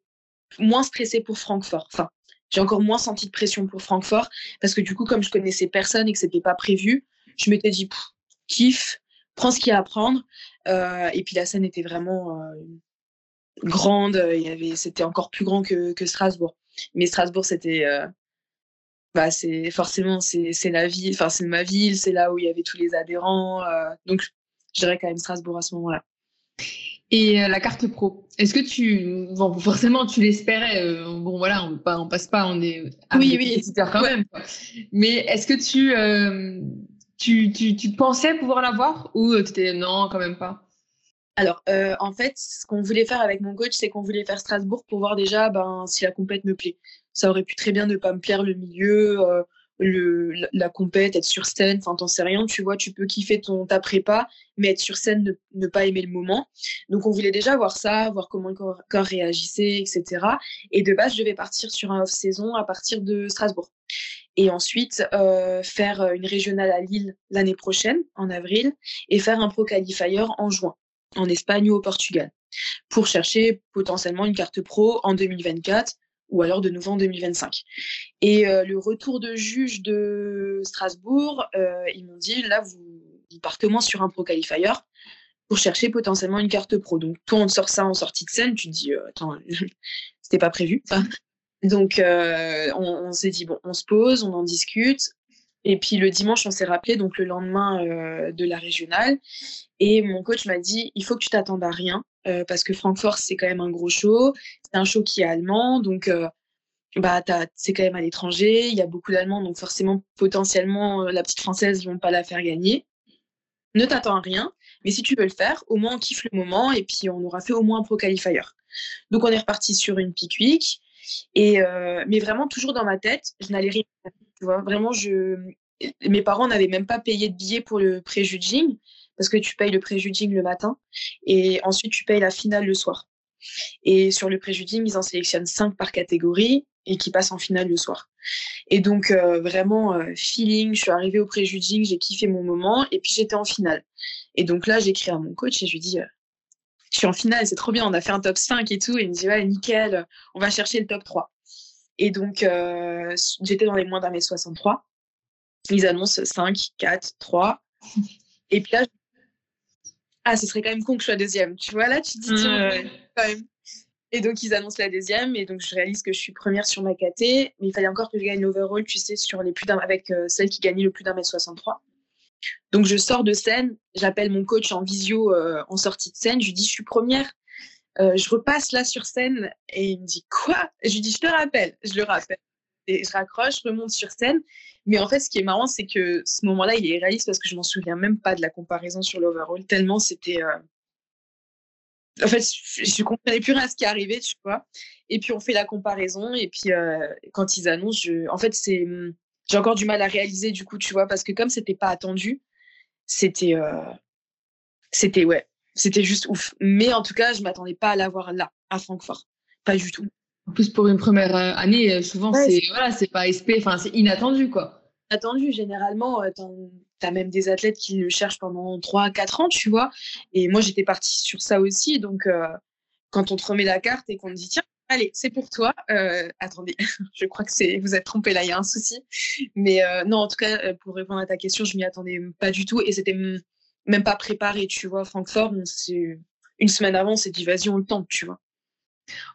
[SPEAKER 2] moins stressé pour Francfort. Enfin, j'ai encore moins senti de pression pour Francfort parce que du coup, comme je connaissais personne et que c'était pas prévu, je m'étais dit kiff, prends ce qu'il y a à prendre. et puis la scène était vraiment grande. C'était encore plus grand que, que Strasbourg. Mais Strasbourg, c'était bah c'est forcément c'est la ville enfin c'est ma ville c'est là où il y avait tous les adhérents euh, donc je dirais quand même Strasbourg à ce moment-là
[SPEAKER 1] Et euh, la carte pro, est-ce que tu, bon, forcément, tu l'espérais. Euh, bon, voilà, on, on, passe pas, on est
[SPEAKER 2] oui, oui,
[SPEAKER 1] quand même. Mais est-ce que tu, tu, tu, tu, pensais pouvoir l'avoir ou tu étais non, quand même pas?
[SPEAKER 2] Alors, en fait, ce qu'on voulait faire avec mon coach, c'est qu'on voulait faire Strasbourg pour voir déjà ben, si la compète me plaît. Ça aurait pu très bien ne pas me plaire le milieu le, la, compète, être sur scène, enfin t'en sais rien, tu vois, tu peux kiffer ton ta prépa, mais être sur scène, ne, pas aimer le moment. Donc on voulait déjà voir ça, voir comment le corps, réagissait, etc. Et de base, je devais partir sur un off-saison à partir de Strasbourg. Et ensuite, euh, faire une régionale à Lille l'année prochaine, en avril, et faire un pro qualifier en juin, en Espagne ou au Portugal, pour chercher potentiellement une carte pro en 2024 ou alors de en 2025. Et euh, le retour de juge de Strasbourg, euh, ils m'ont dit là, vous, partez au moins sur un pro qualifier pour chercher potentiellement une carte pro. Donc, toi, on sort ça en sortie de scène, tu te dis, euh, attends, c'était pas prévu. Donc, on, s'est dit, bon, on se pose, on en discute. Et puis le dimanche, on s'est rappelé, donc le lendemain de la régionale. Et mon coach m'a dit, il faut que tu t'attendes à rien. Euh, parce que Francfort, c'est quand même un gros show. C'est un show qui est allemand, donc euh, bah, c'est quand même à l'étranger. Il y a beaucoup d'Allemands, donc forcément, potentiellement, euh, la petite Française, ils vont pas la faire gagner. Ne t'attends à rien, mais si tu veux le faire, au moins on kiffe le moment et puis on aura fait au moins un pro qualifier. Donc on est reparti sur une pick week. Et mais vraiment, toujours dans ma tête, je n'allais rien. Tu vois, vraiment, je... mes parents n'avaient même pas payé de billets pour le pré-judging parce que tu payes le préjuding le matin et ensuite tu payes la finale le soir. Et sur le préjuding, ils en sélectionnent cinq par catégorie et qui passent en finale le soir. Et donc euh, vraiment euh, feeling, je suis arrivée au préjuding, j'ai kiffé mon moment et puis j'étais en finale. Et donc là, j'écris à mon coach et je lui dis euh, je suis en finale, c'est trop bien, on a fait un top 5 et tout et il me dit ouais, nickel, on va chercher le top 3. Et donc j'étais dans les moins d'un mètre 63. Ils annoncent 5, 4, 3. Et puis là, ah, ce serait quand même con que je sois deuxième. Tu vois, là, tu te dis, quand même. Et donc, ils annoncent la deuxième, et donc je réalise que je suis première sur ma KT, mais il fallait encore que je gagne l'overall, tu sais, sur les plus d'un, avec euh, celle qui gagnait le plus d'un mètre 63. Donc, je sors de scène, j'appelle mon coach en visio euh, en sortie de scène, je lui dis, je suis première. Euh, je repasse là sur scène, et il me dit, quoi? Je lui dis, je te rappelle. Je le rappelle. Je raccroche, je remonte sur scène, mais en fait, ce qui est marrant, c'est que ce moment-là, il est réaliste parce que je m'en souviens même pas de la comparaison sur l'overall, tellement c'était. Euh, en fait, je comprenais plus rien à ce qui arrivait, tu vois. Et puis, on fait la comparaison. Et puis, euh, quand ils annoncent, en fait. J'ai encore du mal à réaliser, du coup, tu vois, parce que comme c'était pas attendu, c'était. Euh, c'était, ouais, c'était juste ouf. Mais en tout cas, je m'attendais pas à l'avoir là, à Francfort. Pas du tout.
[SPEAKER 1] En plus, pour une première euh, année, euh, souvent, c'est voilà, pas SP, enfin, c'est inattendu, quoi.
[SPEAKER 2] Attendu, généralement, euh, tu as même des athlètes qui le cherchent pendant 3-4 ans, tu vois. Et moi, j'étais partie sur ça aussi. Donc, quand on te remet la carte et qu'on te dit, tiens, allez, c'est pour toi. attendez, je crois que c'est vous êtes trompé là, il y a un souci. Mais non, en tout cas, pour répondre à ta question, je m'y attendais pas du tout et c'était même pas préparé, tu vois. Francfort, une semaine avant, c'est dit, vas-y, on le tente, tu vois.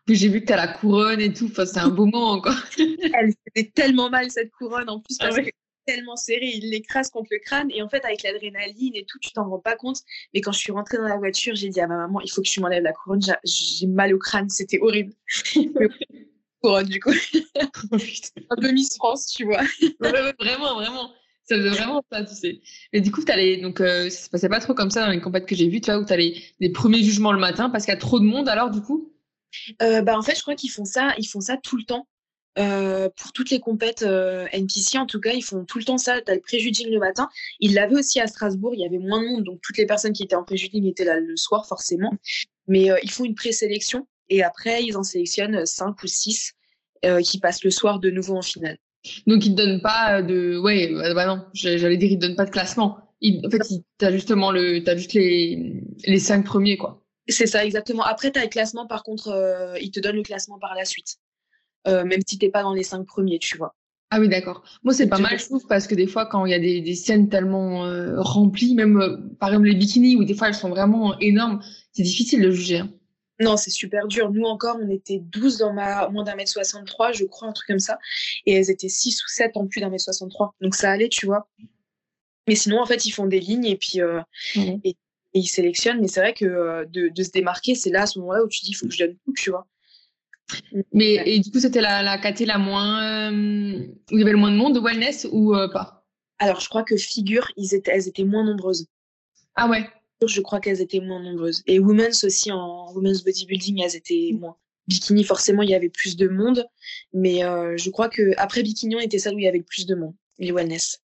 [SPEAKER 1] Puis j'ai vu que tu as la couronne et tout. Enfin, c'est un beau moment encore.
[SPEAKER 2] Elle fait tellement mal cette couronne en plus parce que tellement serré, il l'écrase contre le crâne et en fait avec l'adrénaline et tout, tu t'en rends pas compte. Mais quand je suis rentrée dans la voiture, j'ai dit à ma maman, il faut que tu m'enlèves la couronne, j'ai mal au crâne, c'était horrible. couronne du coup. Oh, un peu Miss France, tu vois.
[SPEAKER 1] vraiment, vraiment. Ça faisait vraiment ça, tu sais. Mais du coup, allais, donc, euh, ça se passait pas trop comme ça dans les compètes que j'ai vues, tu vois, où tu as les premiers jugements le matin parce qu'il y a trop de monde alors, du coup?
[SPEAKER 2] Euh, bah, en fait, je crois qu'ils font ça, ils font ça tout le temps. Euh, pour toutes les compètes euh, NPC, en tout cas, ils font tout le temps ça. Tu as le préjuding le matin. Ils l'avaient aussi à Strasbourg, il y avait moins de monde, donc toutes les personnes qui étaient en préjuding étaient là le soir, forcément. Mais ils font une présélection et après, ils en sélectionnent 5 ou 6 qui passent le soir de nouveau en finale.
[SPEAKER 1] Donc, ils ne donnent pas de. Ouais, bah, bah non, j'allais dire, ils ne donnent pas de classement. En fait, tu as le... as juste les... les 5 premiers, quoi.
[SPEAKER 2] C'est ça, exactement. Après, tu as le classement, par contre, euh, il te donne le classement par la suite. Euh, même si tu pas dans les cinq premiers, tu vois.
[SPEAKER 1] Ah oui, d'accord. Moi, c'est pas mal, je trouve, parce que des fois, quand il y a des, des scènes tellement euh, remplies, même par exemple les bikinis, où des fois elles sont vraiment énormes, c'est difficile de juger. Hein.
[SPEAKER 2] Non, c'est super dur. Nous encore, on était 12 dans ma moins d'un mètre 63, je crois, un truc comme ça. Et elles étaient 6 ou 7 en plus d'un mètre 63. Donc ça allait, tu vois. Mais sinon, en fait, ils font des lignes et puis, et et ils sélectionnent. Mais c'est vrai que de, de, se démarquer, c'est là, à ce moment-là, où tu dis, il faut que je donne tout, tu vois.
[SPEAKER 1] Mais et du coup, c'était la, la KT la moins. Euh, où il y avait le moins de monde de wellness ou euh, pas?
[SPEAKER 2] Alors, je crois que figure, ils étaient, elles étaient moins nombreuses.
[SPEAKER 1] Ah ouais
[SPEAKER 2] Je crois qu'elles étaient moins nombreuses. Et women's aussi, en women's bodybuilding, elles étaient moins. Bikini, forcément, il y avait plus de monde. Mais euh, je crois que après Bikini, on était celle où il y avait le plus de monde, les wellness.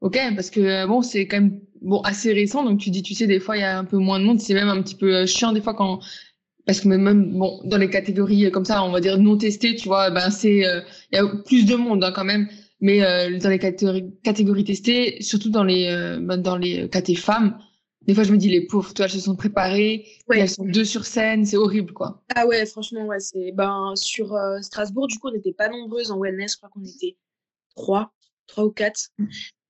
[SPEAKER 1] Ok, parce que bon, c'est quand même bon assez récent, donc tu dis, tu sais, des fois il y a un peu moins de monde, c'est même un petit peu chiant des fois quand parce que même bon dans les catégories comme ça on va dire non testées tu vois ben c'est euh, il y a plus de monde hein, quand même. Mais euh, dans les catégories, catégories testées surtout dans les euh, ben, dans les catégories femmes des fois je me dis les pauvres toi elles se sont préparées elles sont deux sur scène c'est horrible quoi.
[SPEAKER 2] Ah ouais franchement ouais c'est ben sur Strasbourg du coup on n'était pas nombreuses en wellness je crois qu'on était trois trois ou quatre.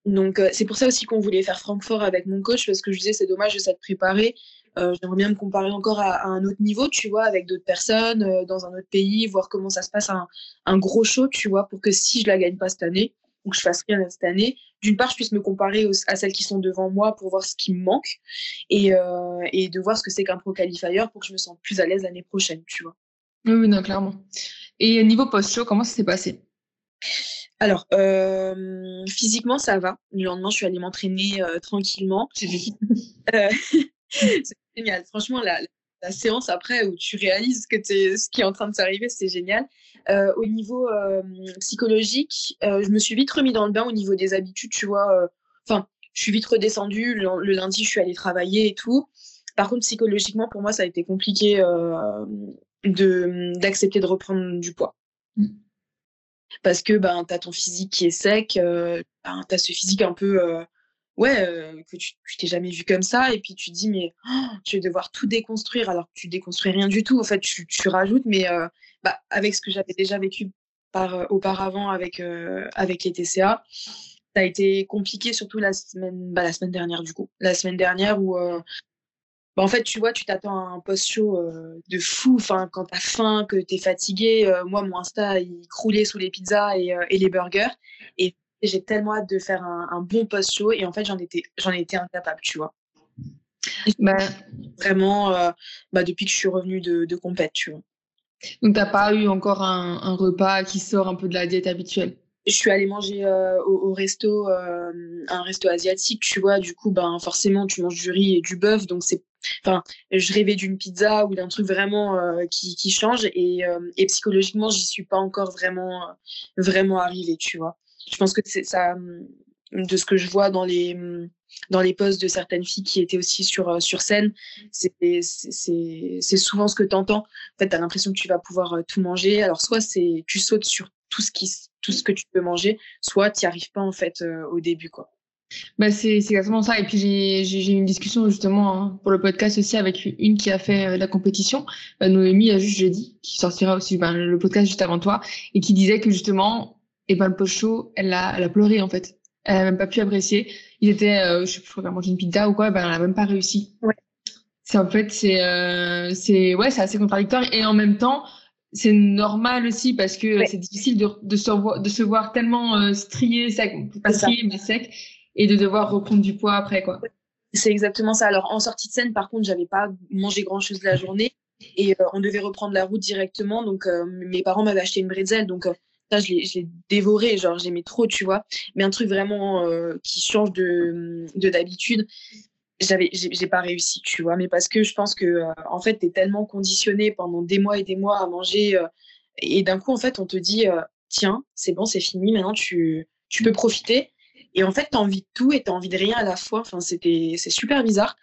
[SPEAKER 2] Donc c'est pour ça aussi qu'on voulait faire Francfort avec mon coach parce que je disais c'est dommage de s'être préparé euh, j'aimerais bien me comparer encore à, un autre niveau, tu vois, avec d'autres personnes euh, dans un autre pays, voir comment ça se passe un, gros show, tu vois, pour que si je la gagne pas cette année ou que je fasse rien cette année, d'une part, je puisse me comparer à celles qui sont devant moi pour voir ce qui me manque et, euh, et de voir ce que c'est qu'un pro qualifier pour que je me sente plus à l'aise l'année prochaine, tu vois.
[SPEAKER 1] Oui, non, clairement. Et niveau post-show, comment ça s'est passé?
[SPEAKER 2] Alors, euh, physiquement, ça va. Le lendemain, je suis allée m'entraîner euh, tranquillement. euh, c'est génial. Franchement, la, la, séance après où tu réalises que es, ce qui est en train de s'arriver, c'est génial. Au niveau psychologique, je me suis vite remis dans le bain au niveau des habitudes, tu vois. Enfin, je suis vite redescendue. Le, lundi, je suis allée travailler et tout. Par contre, psychologiquement, pour moi, ça a été compliqué de d'accepter de reprendre du poids. Mm. Parce que ben, tu as ton physique qui est sec, ben, tu as ce physique un peu ouais, euh, que tu, t'es jamais vu comme ça, et puis tu te dis, mais oh, tu vas devoir tout déconstruire, alors que tu déconstruis rien du tout. En fait, tu, rajoutes, mais euh, bah, avec ce que j'avais déjà vécu par, euh, auparavant avec, avec les TCA, ça a été compliqué, surtout la semaine, bah, la semaine dernière, du coup. La semaine dernière où. Bah, en fait, tu vois, tu t'attends à un post-show de fou. Enfin, quand t'as faim, que t'es fatigué, moi, mon Insta, il croulait sous les pizzas et, et les burgers. Et j'ai tellement hâte de faire un, bon post-show et en fait, j'en étais, j'en étais incapable, tu vois. Bah, vraiment, euh, bah, depuis que je suis revenue de, de compète, tu vois.
[SPEAKER 1] Donc, t'as pas eu encore un, repas qui sort un peu de la diète habituelle?
[SPEAKER 2] Je suis allée manger euh, au, resto, euh, un resto asiatique, tu vois. Du coup, ben, forcément, tu manges du riz et du bœuf. Donc, c'est. Enfin, je rêvais d'une pizza ou d'un truc vraiment qui, qui, change. Et, et psychologiquement, j'y suis pas encore vraiment, vraiment arrivée, tu vois je pense que c'est ça, hum, de ce que je vois dans les, hum, dans les posts de certaines filles qui étaient aussi sur, euh, sur scène, c'est souvent ce que tu entends. En fait, tu as l'impression que tu vas pouvoir euh, tout manger. Alors, soit c'est tu sautes sur tout ce, qui, tout ce que tu peux manger, soit tu arrives pas en fait euh, au début. quoi.
[SPEAKER 1] Bah c'est exactement ça. Et puis j'ai eu une discussion justement hein, pour le podcast aussi avec une qui a fait la compétition, Noémie a juste jeudi, qui sortira aussi ben, le podcast juste avant toi, et qui disait que justement et ben le post show, elle a, elle a pleuré en fait. Elle a même pas pu apprécier. Il était, euh, je sais plus, manger une pizza ou quoi, ben elle a même pas réussi.
[SPEAKER 2] Ouais.
[SPEAKER 1] C'est en fait, c'est, euh, c'est, ouais, c'est assez contradictoire et en même temps, c'est normal aussi parce que c'est difficile de, de, se voir, de se voir tellement euh, strié, sec, pas strié mais sec, et de devoir reprendre du poids après quoi.
[SPEAKER 2] C'est exactement ça. Alors en sortie de scène, par contre, j'avais pas mangé grand chose de la journée et euh, on devait reprendre la route directement. Donc euh, mes parents m'avaient acheté une bretzel, donc ça, je l'ai dévoré, genre j'aimais trop, tu vois. Mais un truc vraiment euh, qui change de d'habitude, j'avais j'ai pas réussi, tu vois. Mais parce que je pense que euh, en fait, tu es tellement conditionné pendant des mois et des mois à manger euh, et d'un coup en fait, on te dit tiens, c'est bon, c'est fini, maintenant tu tu peux profiter. Et en fait, tu as envie de tout et tu as envie de rien à la fois. Enfin, c'est super bizarre.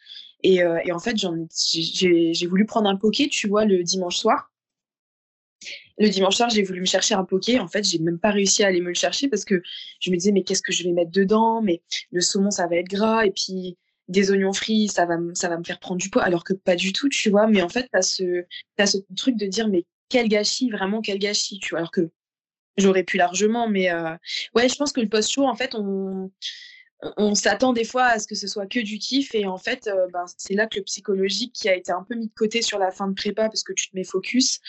[SPEAKER 2] Et, et en fait, j'ai voulu prendre un poké, tu vois, le dimanche soir. Le dimanche soir, j'ai voulu me chercher un poké. En fait, j'ai même pas réussi à aller me le chercher parce que je me disais, mais qu'est-ce que je vais mettre dedans? Mais le saumon, ça va être gras. Et puis, des oignons frits, ça va, ça va me faire prendre du poids. Alors que pas du tout, tu vois. Mais en fait, tu as ce, ce truc de dire, mais quel gâchis, vraiment quel gâchis, tu vois. Alors que j'aurais pu largement. Mais euh, ouais, je pense que le post-show, en fait, on on s'attend des fois à ce que ce soit que du kiff et en fait euh, ben, c'est là que le psychologique qui a été un peu mis de côté sur la fin de prépa parce que tu te mets focus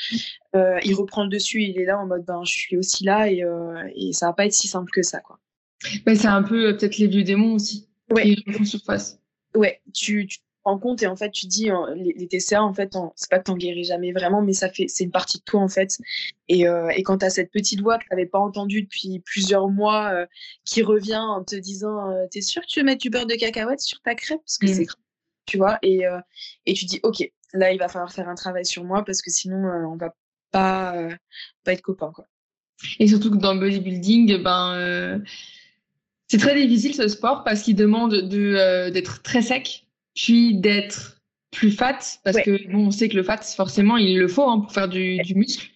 [SPEAKER 2] euh, il reprend le dessus il est là en mode ben je suis aussi là et, euh, et ça va pas être si simple que ça quoi
[SPEAKER 1] c'est un peu peut-être les vieux démons aussi
[SPEAKER 2] ouais
[SPEAKER 1] qui font surface
[SPEAKER 2] ouais tu, tu rends compte et en fait, tu dis, les, TCA, en fait, c'est pas que t'en guéris jamais vraiment, mais ça fait, c'est une partie de toi, en fait. Et, et quand t'as cette petite voix que t'avais pas entendue depuis plusieurs mois qui revient en te disant, t'es sûr que tu veux mettre du beurre de cacahuète sur ta crêpe? Parce que mmh. c'est tu vois, et, et tu dis, ok, là, il va falloir faire un travail sur moi parce que sinon, on va pas, pas être copains, quoi.
[SPEAKER 1] Et surtout que dans le bodybuilding, ben, euh, c'est très difficile ce sport parce qu'il demande de, euh, d'être très sec, puis d'être plus fat, parce que bon, on sait que le fat, forcément, il le faut hein, pour faire du, du, muscle.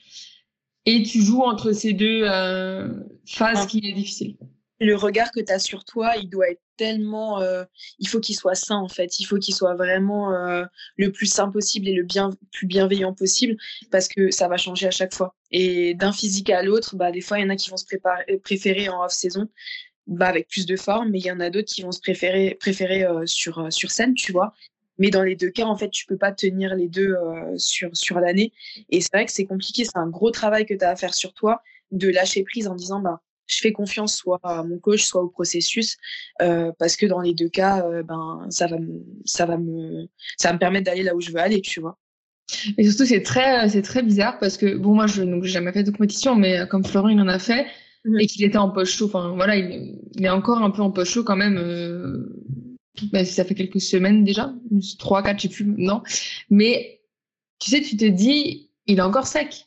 [SPEAKER 1] Et tu joues entre ces deux euh, phases qui est difficile
[SPEAKER 2] le regard que tu as sur toi, il doit être tellement. Euh, il faut qu'il soit sain, en fait. Il faut qu'il soit vraiment euh, le plus sain possible et le bien, plus bienveillant possible parce que ça va changer à chaque fois. Et d'un physique à l'autre, bah, des fois, il y en a qui vont se préparer, préférer en off-saison bah, avec plus de forme, mais il y en a d'autres qui vont se préférer, préférer euh, sur, sur scène, tu vois. Mais dans les deux cas, en fait, tu peux pas tenir les deux sur, sur l'année. Et c'est vrai que c'est compliqué. C'est un gros travail que tu as à faire sur toi de lâcher prise en disant bah, je fais confiance soit à mon coach, soit au processus, euh, parce que dans les deux cas, euh, ben ça va me, ça va me, ça va me permettre d'aller là où je veux aller, tu vois.
[SPEAKER 1] Et surtout, c'est très, c'est très bizarre parce que bon, moi, je n'ai jamais fait de compétition, mais euh, comme Florent, il en a fait mmh. et qu'il était en poche chaud. Enfin, voilà, il, est encore un peu en poche chaud quand même. Ben, ça fait quelques semaines déjà, trois, quatre, je sais plus, non. Mais tu sais, tu te dis, il est encore sec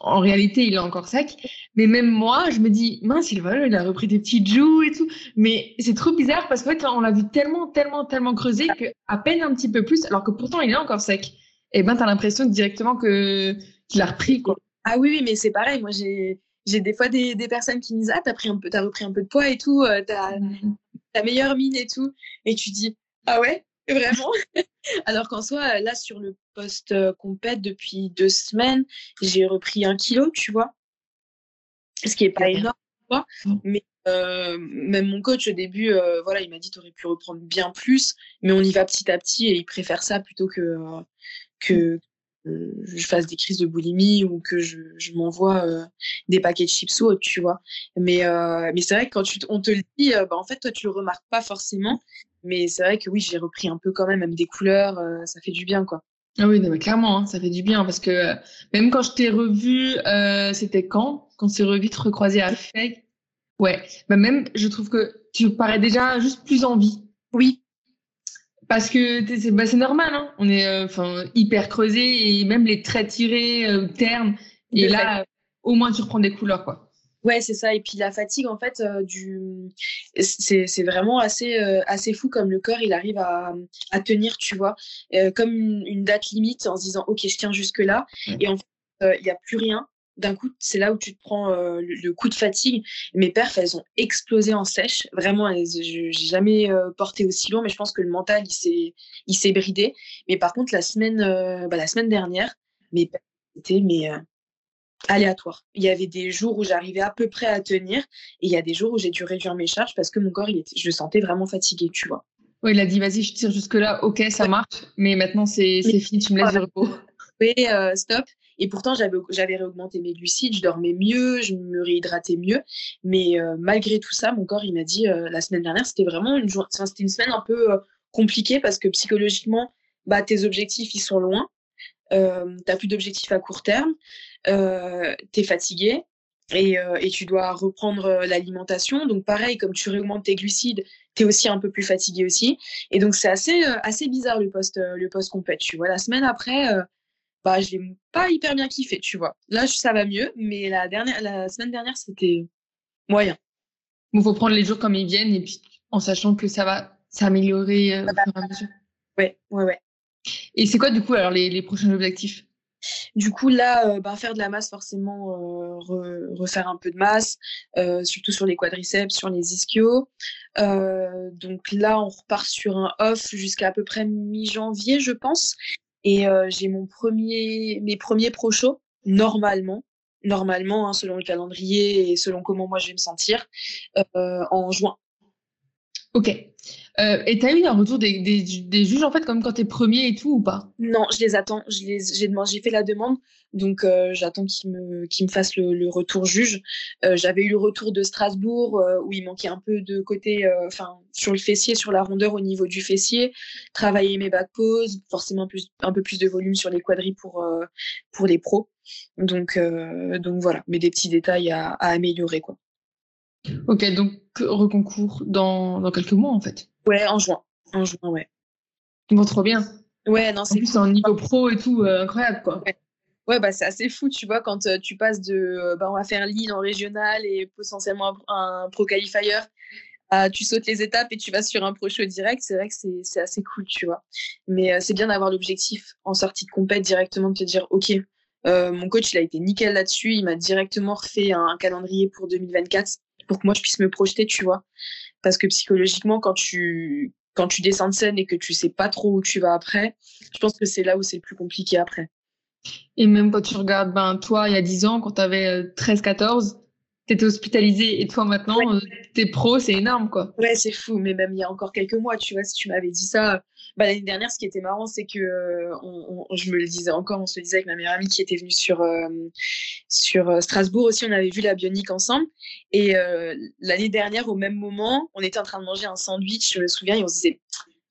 [SPEAKER 1] en réalité, il est encore sec. Mais même moi, je me dis, mince, il, va, il a repris des petites joues et tout. Mais c'est trop bizarre parce qu'en fait, on l'a vu tellement, tellement, tellement creusé qu'à peine un petit peu plus, alors que pourtant, il est encore sec. Et ben, t'as l'impression directement que qu'il a repris, quoi.
[SPEAKER 2] Ah oui, oui, mais c'est pareil. Moi, j'ai, j'ai des fois des, des, personnes qui me disent, ah, t'as pris un peu, t'as repris un peu de poids et tout, euh, t'as, mm-hmm. ta meilleure mine et tout. Et tu dis, ah ouais, vraiment? Alors qu'en soi, là, sur le post-compète, depuis deux semaines, j'ai repris un kilo, tu vois. Ce qui n'est pas énorme, mmh. mais euh, même mon coach, au début, euh, voilà, il m'a dit, tu aurais pu reprendre bien plus, mais on y va petit à petit et il préfère ça plutôt que, euh, que je fasse des crises de boulimie ou que je, je m'envoie des paquets de chips ou autre, tu vois. Mais, mais c'est vrai que quand tu, on te le dit, bah, en fait, toi, tu le remarques pas forcément. Mais c'est vrai que oui, j'ai repris un peu quand même, même des couleurs, euh, ça fait du bien, quoi.
[SPEAKER 1] Ah oui, mais clairement, hein, ça fait du bien parce que euh, même quand je t'ai revu, euh, c'était quand? Quand on s'est revu, te recroiser à Fake Ouais, bah même, je trouve que tu parais déjà juste plus en vie.
[SPEAKER 2] Oui.
[SPEAKER 1] Parce que c'est bah, normal, hein. on est enfin hyper creusé et même les traits tirés, ternes. Et là, au moins, tu reprends des couleurs, quoi.
[SPEAKER 2] Ouais, c'est ça. Et puis la fatigue, en fait, euh, du... c'est vraiment assez, euh, assez fou comme le corps, il arrive à, à tenir, tu vois, euh, comme une, date limite en se disant, OK, je tiens jusque-là. Et en fait, il n'y a plus rien. D'un coup, c'est là où tu te prends le, coup de fatigue. Mes perfs, elles ont explosé en sèche. Vraiment, je n'ai jamais porté aussi loin, mais je pense que le mental, il s'est bridé. Mais par contre, la semaine, bah, la semaine dernière, mes perfs, c'était mais aléatoire. Il y avait des jours où j'arrivais à peu près à tenir et il y a des jours où j'ai dû réduire mes charges parce que mon corps, il était, je le sentais vraiment fatigué, tu vois.
[SPEAKER 1] Oui, il a dit, vas-y, je tire jusque-là, ok, ça marche, mais maintenant c'est fini, tu me laisses du repos.
[SPEAKER 2] Euh, stop. Et pourtant, j'avais réaugmenté mes glucides, je dormais mieux, je me réhydratais mieux. Mais euh, malgré tout ça, mon corps, il m'a dit, euh, la semaine dernière, c'était vraiment une, une semaine un peu compliquée parce que psychologiquement, bah, tes objectifs, ils sont loin. Euh, tu n'as plus d'objectifs à court terme, euh, tu es fatigué et, et, tu dois reprendre l'alimentation. Donc pareil, comme tu réaugmentes tes glucides, tu es aussi un peu plus fatigué aussi. Et donc c'est assez, assez bizarre le post, le post compète. Tu vois, la semaine après, bah, je l'ai pas hyper bien kiffé, tu vois. Là, ça va mieux, mais la, dernière, la semaine dernière, c'était moyen.
[SPEAKER 1] Il faut prendre les jours comme ils viennent et puis en sachant que ça va s'améliorer au fur et à mesure.
[SPEAKER 2] Ouais, ouais, ouais.
[SPEAKER 1] Et c'est quoi du coup alors les, les prochains objectifs?
[SPEAKER 2] Du coup, là, euh, bah, faire de la masse, forcément, euh, refaire un peu de masse, euh, surtout sur les quadriceps, sur les ischios. donc là, on repart sur un off jusqu'à à peu près mi-janvier, je pense. Et j'ai mon premier, mes premiers pro shows, normalement, normalement, hein, selon le calendrier et selon comment moi je vais me sentir, en juin.
[SPEAKER 1] Ok. Euh, et tu as eu un retour des, des, des, juges, en fait, comme quand tu es premier et tout, ou pas?
[SPEAKER 2] Non, je les attends. J'ai fait la demande, donc euh, j'attends qu'ils me, qu me fassent le, le, retour juge. Euh, J'avais eu le retour de Strasbourg, euh, où il manquait un peu de côté, euh, enfin, sur le fessier, sur la rondeur au niveau du fessier. Travailler mes back poses, forcément plus, un peu plus de volume sur les quadris pour, euh, pour les pros. Donc, donc voilà, mais des petits détails à, à améliorer, quoi.
[SPEAKER 1] Ok, donc reconcours dans, dans quelques mois en fait.
[SPEAKER 2] Ouais, en juin. En juin, ouais.
[SPEAKER 1] Bon, trop bien.
[SPEAKER 2] Ouais, non, c'est
[SPEAKER 1] plus un niveau pro et tout, euh, incroyable quoi.
[SPEAKER 2] Ouais, ouais bah c'est assez fou, tu vois, quand euh, tu passes de euh, bah, on va faire l'île en régional et potentiellement un, un pro qualifier, tu sautes les étapes et tu vas sur un pro show direct, c'est vrai que c'est assez cool, tu vois. Mais c'est bien d'avoir l'objectif en sortie de compète directement de te dire, ok, mon coach il a été nickel là-dessus, il m'a directement refait un calendrier pour 2024 pour que moi je puisse me projeter, tu vois. Parce que psychologiquement, quand tu, quand tu descends de scène et que tu sais pas trop où tu vas après, je pense que c'est là où c'est le plus compliqué après.
[SPEAKER 1] Et même quand tu regardes, ben, toi, il y a 10 ans, quand tu avais 13-14, tu étais hospitalisé et toi maintenant, ouais. T'es pro, c'est énorme quoi.
[SPEAKER 2] Ouais, c'est fou, mais même il y a encore quelques mois, tu vois, si tu m'avais dit ça, bah, l'année dernière, ce qui était marrant, c'est que euh, on, on, je me le disais encore, on se le disait avec ma meilleure amie qui était venue sur, euh, sur euh, Strasbourg aussi, on avait vu la bionique ensemble. Et l'année dernière, au même moment, on était en train de manger un sandwich, je me souviens, et on se disait,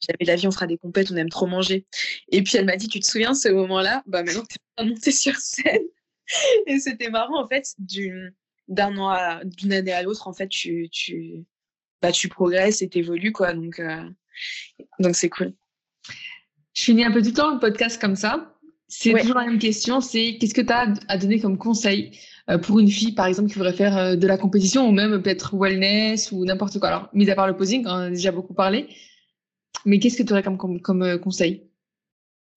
[SPEAKER 2] jamais la vie, on fera des compètes, on aime trop manger. Et puis elle m'a dit, tu te souviens, ce moment-là, bah maintenant que tu es monter sur scène. et c'était marrant, en fait, du d'un an à d'une année à l'autre en fait tu tu bah tu progresses et t'évolues quoi. Donc euh, donc c'est cool.
[SPEAKER 1] Je finis un peu tout le temps le podcast comme ça. C'est ouais. toujours la même question c'est qu'est-ce que tu as à donner comme conseil euh, pour une fille par exemple qui voudrait faire euh, de la compétition ou même peut-être wellness ou n'importe quoi? Alors mis à part le posing on en a déjà beaucoup parlé. Mais qu'est-ce que tu aurais comme, comme, comme conseil?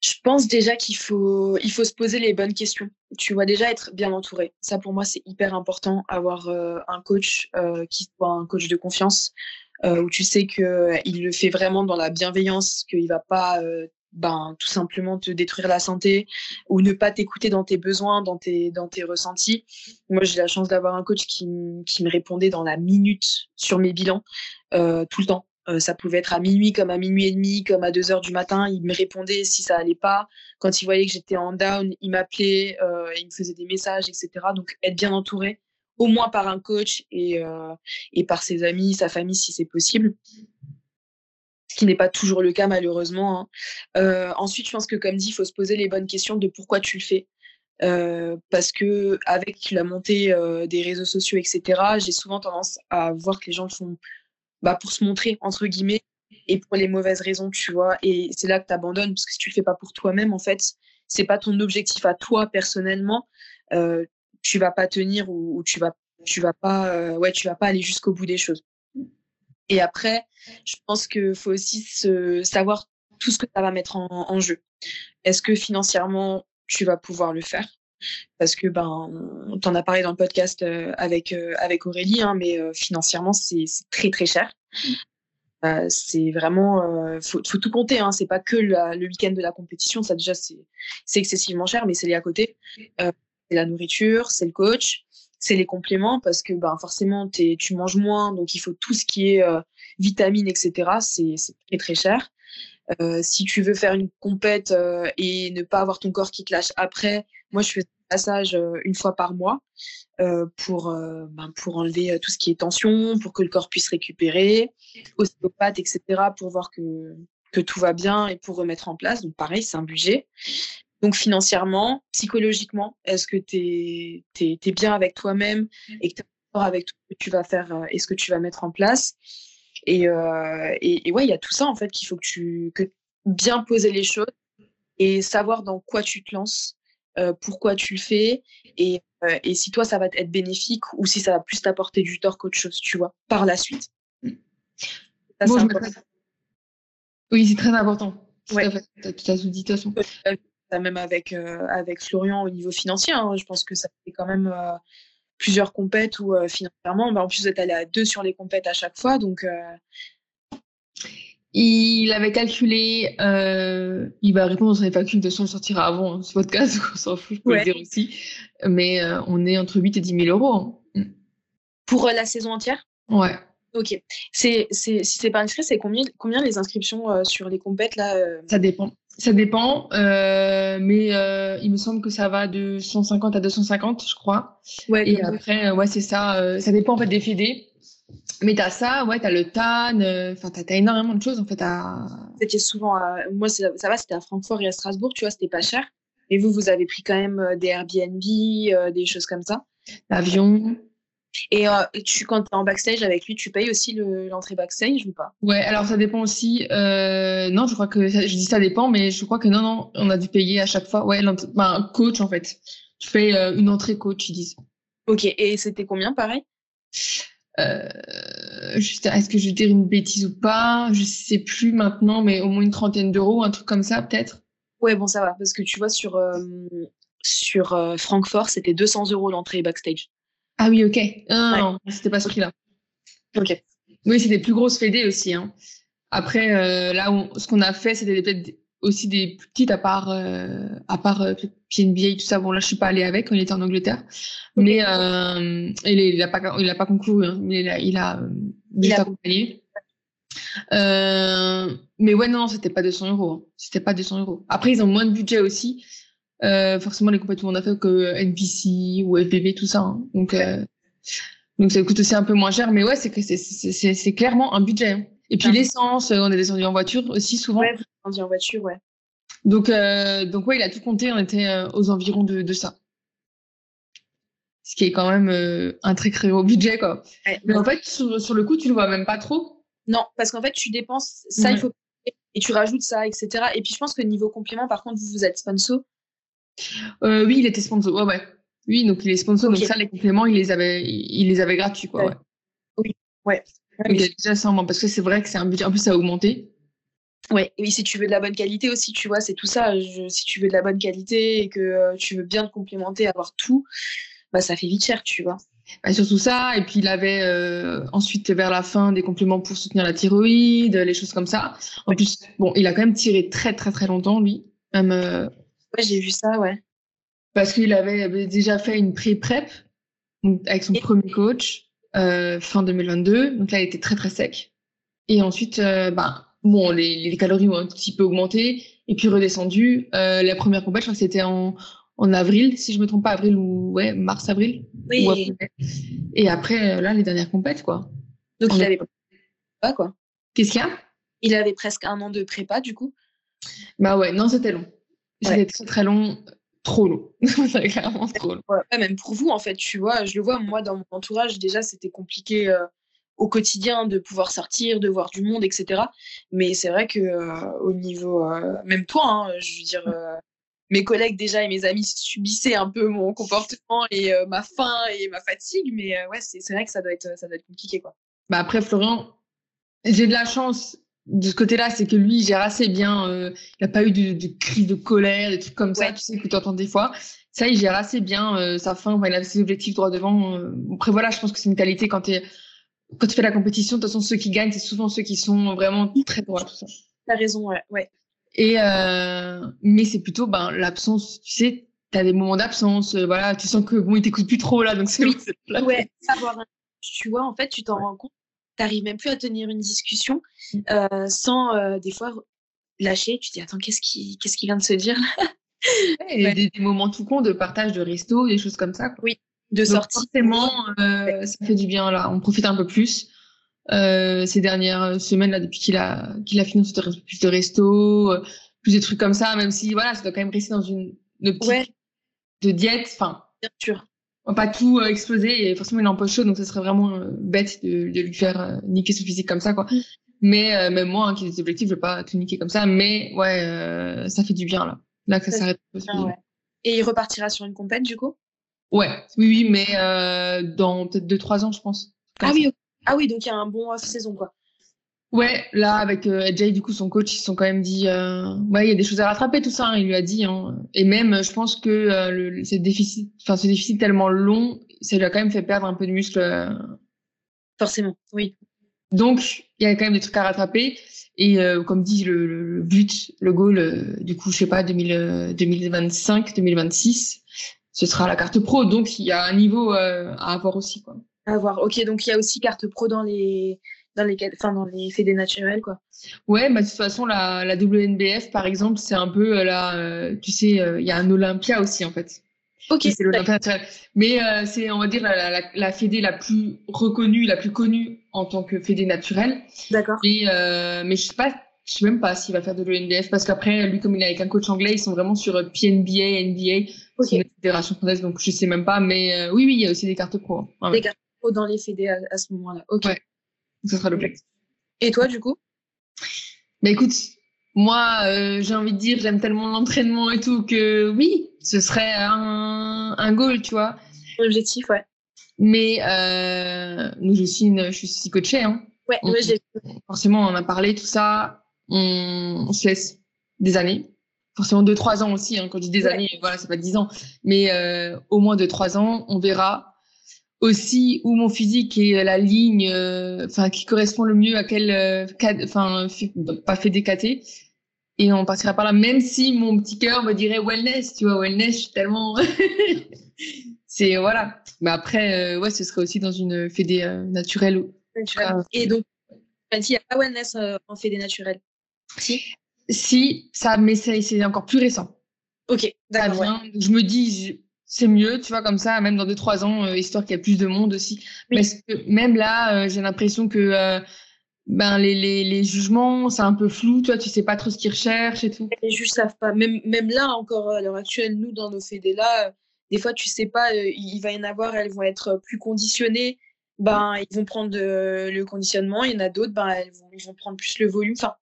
[SPEAKER 2] Je pense déjà qu'il faut, il faut se poser les bonnes questions. Tu vois déjà être bien entouré. Ça, pour moi, c'est hyper important, avoir euh, un coach euh, qui soit un coach de confiance, euh, où tu sais qu'il le fait vraiment dans la bienveillance, qu'il va pas ben, tout simplement te détruire la santé ou ne pas t'écouter dans tes besoins, dans tes, dans tes ressentis. Moi, j'ai la chance d'avoir un coach qui, qui me répondait dans la minute sur mes bilans, tout le temps. Euh, ça pouvait être à minuit, comme à minuit et demi, comme à 2 heures du matin. Il me répondait si ça allait pas. Quand il voyait que j'étais en down, il m'appelait, euh, il me faisait des messages, etc. Donc, être bien entouré, au moins par un coach et, euh, et par ses amis, sa famille, si c'est possible. Ce qui n'est pas toujours le cas, malheureusement. Hein. Ensuite, je pense que, comme dit, il faut se poser les bonnes questions de pourquoi tu le fais. Parce que avec la montée des réseaux sociaux, etc., j'ai souvent tendance à voir que les gens le font bah, pour se montrer, entre guillemets, et pour les mauvaises raisons, tu vois. Et c'est là que tu abandonnes, parce que si tu le fais pas pour toi-même, en fait, c'est pas ton objectif à toi personnellement, euh, tu vas pas tenir ou, tu vas tu vas pas euh, ouais tu vas pas aller jusqu'au bout des choses. Et après, je pense que faut aussi savoir tout ce que ça va mettre en jeu. Est-ce que financièrement tu vas pouvoir le faire? Parce que ben on t'en a parlé dans le podcast euh, avec euh, avec Aurélie hein, mais euh, financièrement c'est très très cher. Euh, c'est vraiment faut, faut, tout compter hein, c'est pas que la, le week-end de la compétition ça déjà c'est excessivement cher mais c'est les à côté. C'est la nourriture c'est le coach c'est les compléments parce que ben forcément es, tu manges moins donc il faut tout ce qui est vitamines etc c'est très très cher. Si tu veux faire une compète et ne pas avoir ton corps qui te lâche après, moi je fais un passage euh, une fois par mois pour, ben, pour enlever tout ce qui est tension, pour que le corps puisse récupérer, ostéopathe, etc., pour voir que, que tout va bien et pour remettre en place. Donc pareil, c'est un budget. Donc financièrement, psychologiquement, est-ce que tu es, es, es, bien avec toi-même et que tu es d'accord avec tout ce que tu vas faire et ce que tu vas mettre en place? Et, euh, et, et, ouais, il y a tout ça en fait qu'il faut que tu que bien poser les choses et savoir dans quoi tu te lances, euh, pourquoi tu le fais et, euh, et si toi ça va être bénéfique ou si ça va plus t'apporter du tort qu'autre chose, tu vois, par la suite.
[SPEAKER 1] Ça, bon, mettrais... Oui, c'est très important. Tout ouais. Tu as tout dit de toute façon.
[SPEAKER 2] Même avec, euh, avec Florian au niveau financier, hein, je pense que ça fait quand même plusieurs compètes où financièrement, bah, en plus vous êtes allé à deux sur les compètes à chaque fois, donc.
[SPEAKER 1] Il avait calculé, euh, il va répondre sur les factures, de toute façon, on sortira avant hein, ce podcast, on s'en fout, je peux ouais. le dire aussi. Mais euh, on est entre 8 et 10 000 euros. Hein.
[SPEAKER 2] Pour euh, la saison entière?
[SPEAKER 1] Ouais.
[SPEAKER 2] Ok. C'est, c'est, si c'est pas inscrit, c'est combien, combien les inscriptions sur les compètes là
[SPEAKER 1] Ça dépend. Ça dépend, mais il me semble que ça va de 150 à 250, je crois. Ouais, et après, ouais, c'est ça. ça dépend en fait des fédés. Mais t'as ça, ouais, t'as le TAN, euh, enfin, t'as as énormément de choses en fait à.
[SPEAKER 2] C'était souvent, moi ça va, c'était à Francfort et à Strasbourg, tu vois, c'était pas cher. Et vous, vous avez pris quand même euh, des Airbnb, euh, des choses comme ça.
[SPEAKER 1] L'avion.
[SPEAKER 2] Et tu, quand tu es en backstage avec lui, tu payes aussi l'entrée backstage ou pas?
[SPEAKER 1] Ouais, alors ça dépend aussi. non, je crois que je dis ça dépend, mais je crois que non, non, on a dû payer à chaque fois. Ouais, un coach en fait. Tu fais une entrée coach, ils disent.
[SPEAKER 2] Ok, et c'était combien pareil?
[SPEAKER 1] Euh, est-ce que je vais dire une bêtise ou pas? Je sais plus maintenant, mais au moins une trentaine d'euros, un truc comme ça peut-être?
[SPEAKER 2] Ouais, bon, ça va, parce que tu vois, sur, euh, sur euh, Francfort, c'était 200 euros l'entrée backstage.
[SPEAKER 1] Ah oui, ok. Non, c'était pas ce prix-là.
[SPEAKER 2] Ok.
[SPEAKER 1] Oui, c'est des plus grosses fédés aussi. Hein. Après, là, où, ce qu'on a fait, c'était peut-être aussi des plus petites à part euh, à part euh, PNBA tout ça. Bon là je suis pas allée avec il était en Angleterre. Mais euh, il, il a pas il a pas concouru hein, mais il a il a euh, juste accompagné. Euh, mais ouais non, c'était pas 200 euros hein. c'était pas 200 euros. Après ils ont moins de budget aussi. Euh, forcément les compétitions on a fait que NPC ou FBB tout ça hein. donc donc ça coûte aussi un peu moins cher. Mais ouais c'est que c'est c'est clairement un budget hein. Et puis l'essence on est descendu en voiture aussi souvent
[SPEAKER 2] en voiture, ouais.
[SPEAKER 1] Donc, euh, donc ouais, il a tout compté, on était euh, aux environs de, de, ça. Ce qui est quand même euh, un très très gros budget, quoi. Mais en fait, sur, sur, le coup, tu le vois même pas trop.
[SPEAKER 2] Non, parce qu'en fait, tu dépenses ça, il faut et tu rajoutes ça, etc. Et puis je pense que niveau complément, par contre, vous, vous êtes sponsor.
[SPEAKER 1] oui, il était sponsor. Ouais, ouais. Oui, donc il est sponsor. Donc ça, les compléments, il les avait, il les avait gratuits, quoi. Ouais.
[SPEAKER 2] Oui, ouais.
[SPEAKER 1] A déjà ça parce que c'est vrai que c'est un budget. En plus, ça a augmenté.
[SPEAKER 2] Ouais, et si tu veux de la bonne qualité aussi, tu vois, c'est tout ça. si tu veux de la bonne qualité et que euh, tu veux bien te complémenter, avoir tout, bah ça fait vite cher, tu vois.
[SPEAKER 1] Bah, surtout ça, et puis il avait euh, ensuite vers la fin des compléments pour soutenir la thyroïde, les choses comme ça. En plus, bon, il a quand même tiré très très très longtemps lui. Même, euh,
[SPEAKER 2] ouais, j'ai vu ça, ouais.
[SPEAKER 1] Parce qu'il avait, déjà fait une pré-prep avec son premier coach fin 2022, donc là il était très très sec. Et ensuite, bah bon, les, calories ont un petit peu augmenté et puis redescendu. Euh, la première compète, je crois que c'était en, en avril, si je me trompe pas, avril ou ouais, mars, avril.
[SPEAKER 2] Oui.
[SPEAKER 1] et après, euh, là, les dernières compètes, quoi.
[SPEAKER 2] Donc, il avait pas, quoi.
[SPEAKER 1] Qu'est-ce qu'il y a?
[SPEAKER 2] Il avait presque un an de prépa, du coup.
[SPEAKER 1] Bah ouais, non, c'était long. C'était très, très long trop long. c'était clairement trop long.
[SPEAKER 2] Ouais, même pour vous, en fait, tu vois, je le vois, moi, dans mon entourage, déjà, c'était compliqué. Euh, au quotidien de pouvoir sortir, de voir du monde, etc. Mais c'est vrai que euh, au niveau, euh, même toi, hein, je veux dire, mes collègues déjà et mes amis subissaient un peu mon comportement et ma faim et ma fatigue, mais ouais, c'est vrai que ça doit être, ça doit être compliqué, quoi.
[SPEAKER 1] Bah après, Florian, j'ai de la chance de ce côté-là, c'est que lui, il gère assez bien. il n'a pas eu de, de cris de colère, des trucs comme ça, tu sais, que tu entends des fois. Ça, il gère assez bien sa faim. il a ses objectifs droit devant. après, voilà, je pense que c'est une qualité quand tu es quand tu fais la compétition, de toute façon, ceux qui gagnent, c'est souvent ceux qui sont vraiment très droits, tout ça.
[SPEAKER 2] T'as raison, ouais. ouais.
[SPEAKER 1] Et euh, mais c'est plutôt ben l'absence, tu sais, t'as des moments d'absence, euh, voilà, tu sens que bon, il t'écoute plus trop là, donc c'est
[SPEAKER 2] oui. ouais, savoir, tu vois, en fait, tu t'en rends compte, t'arrives même plus à tenir une discussion mm. euh, sans euh, des fois lâcher. Tu te dis attends, qu'est-ce qui, qu'est-ce qui vient de se dire là?
[SPEAKER 1] Ouais, des, des, moments tout con de partage de resto, des choses comme ça. Quoi.
[SPEAKER 2] Oui, de sortie.
[SPEAKER 1] Forcément, euh, ça fait du bien là. On profite un peu plus. Ces dernières semaines là, depuis qu'il a qu'il a fini, plus de resto, plus de trucs comme ça. Même si voilà, ça doit quand même rester dans une, optique de diète. Enfin,
[SPEAKER 2] bien sûr.
[SPEAKER 1] On va pas tout euh, exploser et forcément il est en poche chaude, donc ça serait vraiment euh, bête de, de, lui faire niquer son physique comme ça quoi. Mm. Mais même moi, hein, qui ai des objectifs, je vais pas tout niquer comme ça. Mais ouais, ça fait du bien là. Là que ça, s'arrête.
[SPEAKER 2] Et il repartira sur une compète du coup?
[SPEAKER 1] Ouais, oui, oui, mais euh, dans peut-être 2-3 ans, je pense.
[SPEAKER 2] Ah oui, ah oui, donc il y a un bon off-saison, quoi.
[SPEAKER 1] Ouais, là, avec euh, Jay, du coup, son coach, ils se sont quand même dit, euh, ouais, il y a des choses à rattraper, tout ça, hein, il lui a dit. Hein. Et même, je pense que euh, le, ce déficit, enfin, ce déficit tellement long, ça lui a quand même fait perdre un peu de muscle. Euh.
[SPEAKER 2] Forcément, oui.
[SPEAKER 1] Donc, il y a quand même des trucs à rattraper. Et comme dit le, le, but, le goal, du coup, je sais pas, 2000, 2025, 2026, ce sera la carte pro. Donc, il y a un niveau à avoir aussi. Quoi.
[SPEAKER 2] À voir. Ok, donc il y a aussi carte pro dans les dans les enfin dans les naturels quoi.
[SPEAKER 1] Ouais, bah de toute façon la, la WNBF par exemple, c'est un peu là tu sais il y a un Olympia aussi en fait.
[SPEAKER 2] Ok.
[SPEAKER 1] C'est l'Olympia. Mais c'est on va dire la, la, la, fédé la plus reconnue, la plus connue en tant que fédé naturelle.
[SPEAKER 2] D'accord.
[SPEAKER 1] Mais mais je sais pas je sais même pas s'il va faire de l'ONBF parce qu'après, lui, comme il est avec un coach anglais, ils sont vraiment sur PNBA, NBA,
[SPEAKER 2] Ok.
[SPEAKER 1] c'est une fédération française, donc je sais même pas. Mais euh, oui, oui, il y a aussi des cartes pro. hein. Ouais,
[SPEAKER 2] Des
[SPEAKER 1] ouais.
[SPEAKER 2] cartes pro dans les fédés à, à ce moment-là. Ok.
[SPEAKER 1] Ouais. Ce sera l'objectif.
[SPEAKER 2] Et toi du coup?
[SPEAKER 1] Mais écoute, moi, euh, j'ai envie de dire, j'aime tellement l'entraînement et tout que oui, ce serait un, un goal, tu vois.
[SPEAKER 2] L'objectif, ouais.
[SPEAKER 1] Mais euh, nous, je suis, une, je suis coachée, hein.
[SPEAKER 2] Ouais,
[SPEAKER 1] forcément, on en a parlé, tout ça, on, on se laisse des années. Forcément, deux, trois ans aussi. Hein. Quand je dis des
[SPEAKER 2] Ouais.
[SPEAKER 1] années, voilà, c'est pas dix ans. Mais euh, au moins deux, trois ans, on verra aussi où mon physique est la ligne, euh, enfin, qui correspond le mieux à quel, euh, enfin, fi- pas fait décater. Et on partira par là, même si mon petit cœur me dirait wellness, tu vois, wellness, je suis tellement. c'est, voilà. Mais après, euh, ouais, ce serait aussi dans une fédé euh, naturelle.
[SPEAKER 2] Et donc, il n'y a pas wellness euh, en fédé naturel. Si.
[SPEAKER 1] Si, ça, mais c'est encore plus récent.
[SPEAKER 2] Ok, d'accord. ouais.
[SPEAKER 1] Je me dis, c'est mieux, tu vois, comme ça, même dans deux, trois ans, euh, histoire qu'il y ait plus de monde aussi.
[SPEAKER 2] Oui.
[SPEAKER 1] Parce que même là, euh, j'ai l'impression que euh, ben, les, les, les jugements, c'est un peu flou, tu vois, tu sais pas trop ce qu'ils recherchent et tout.
[SPEAKER 2] Les juges savent pas. Même, même là, encore à l'heure actuelle, nous, dans nos euh, des fois, tu sais pas, il va y en avoir, elles vont être plus conditionnées. Ben, ils vont prendre le conditionnement. Il y en a d'autres, ben, elles vont, ils vont prendre plus le volume. Enfin,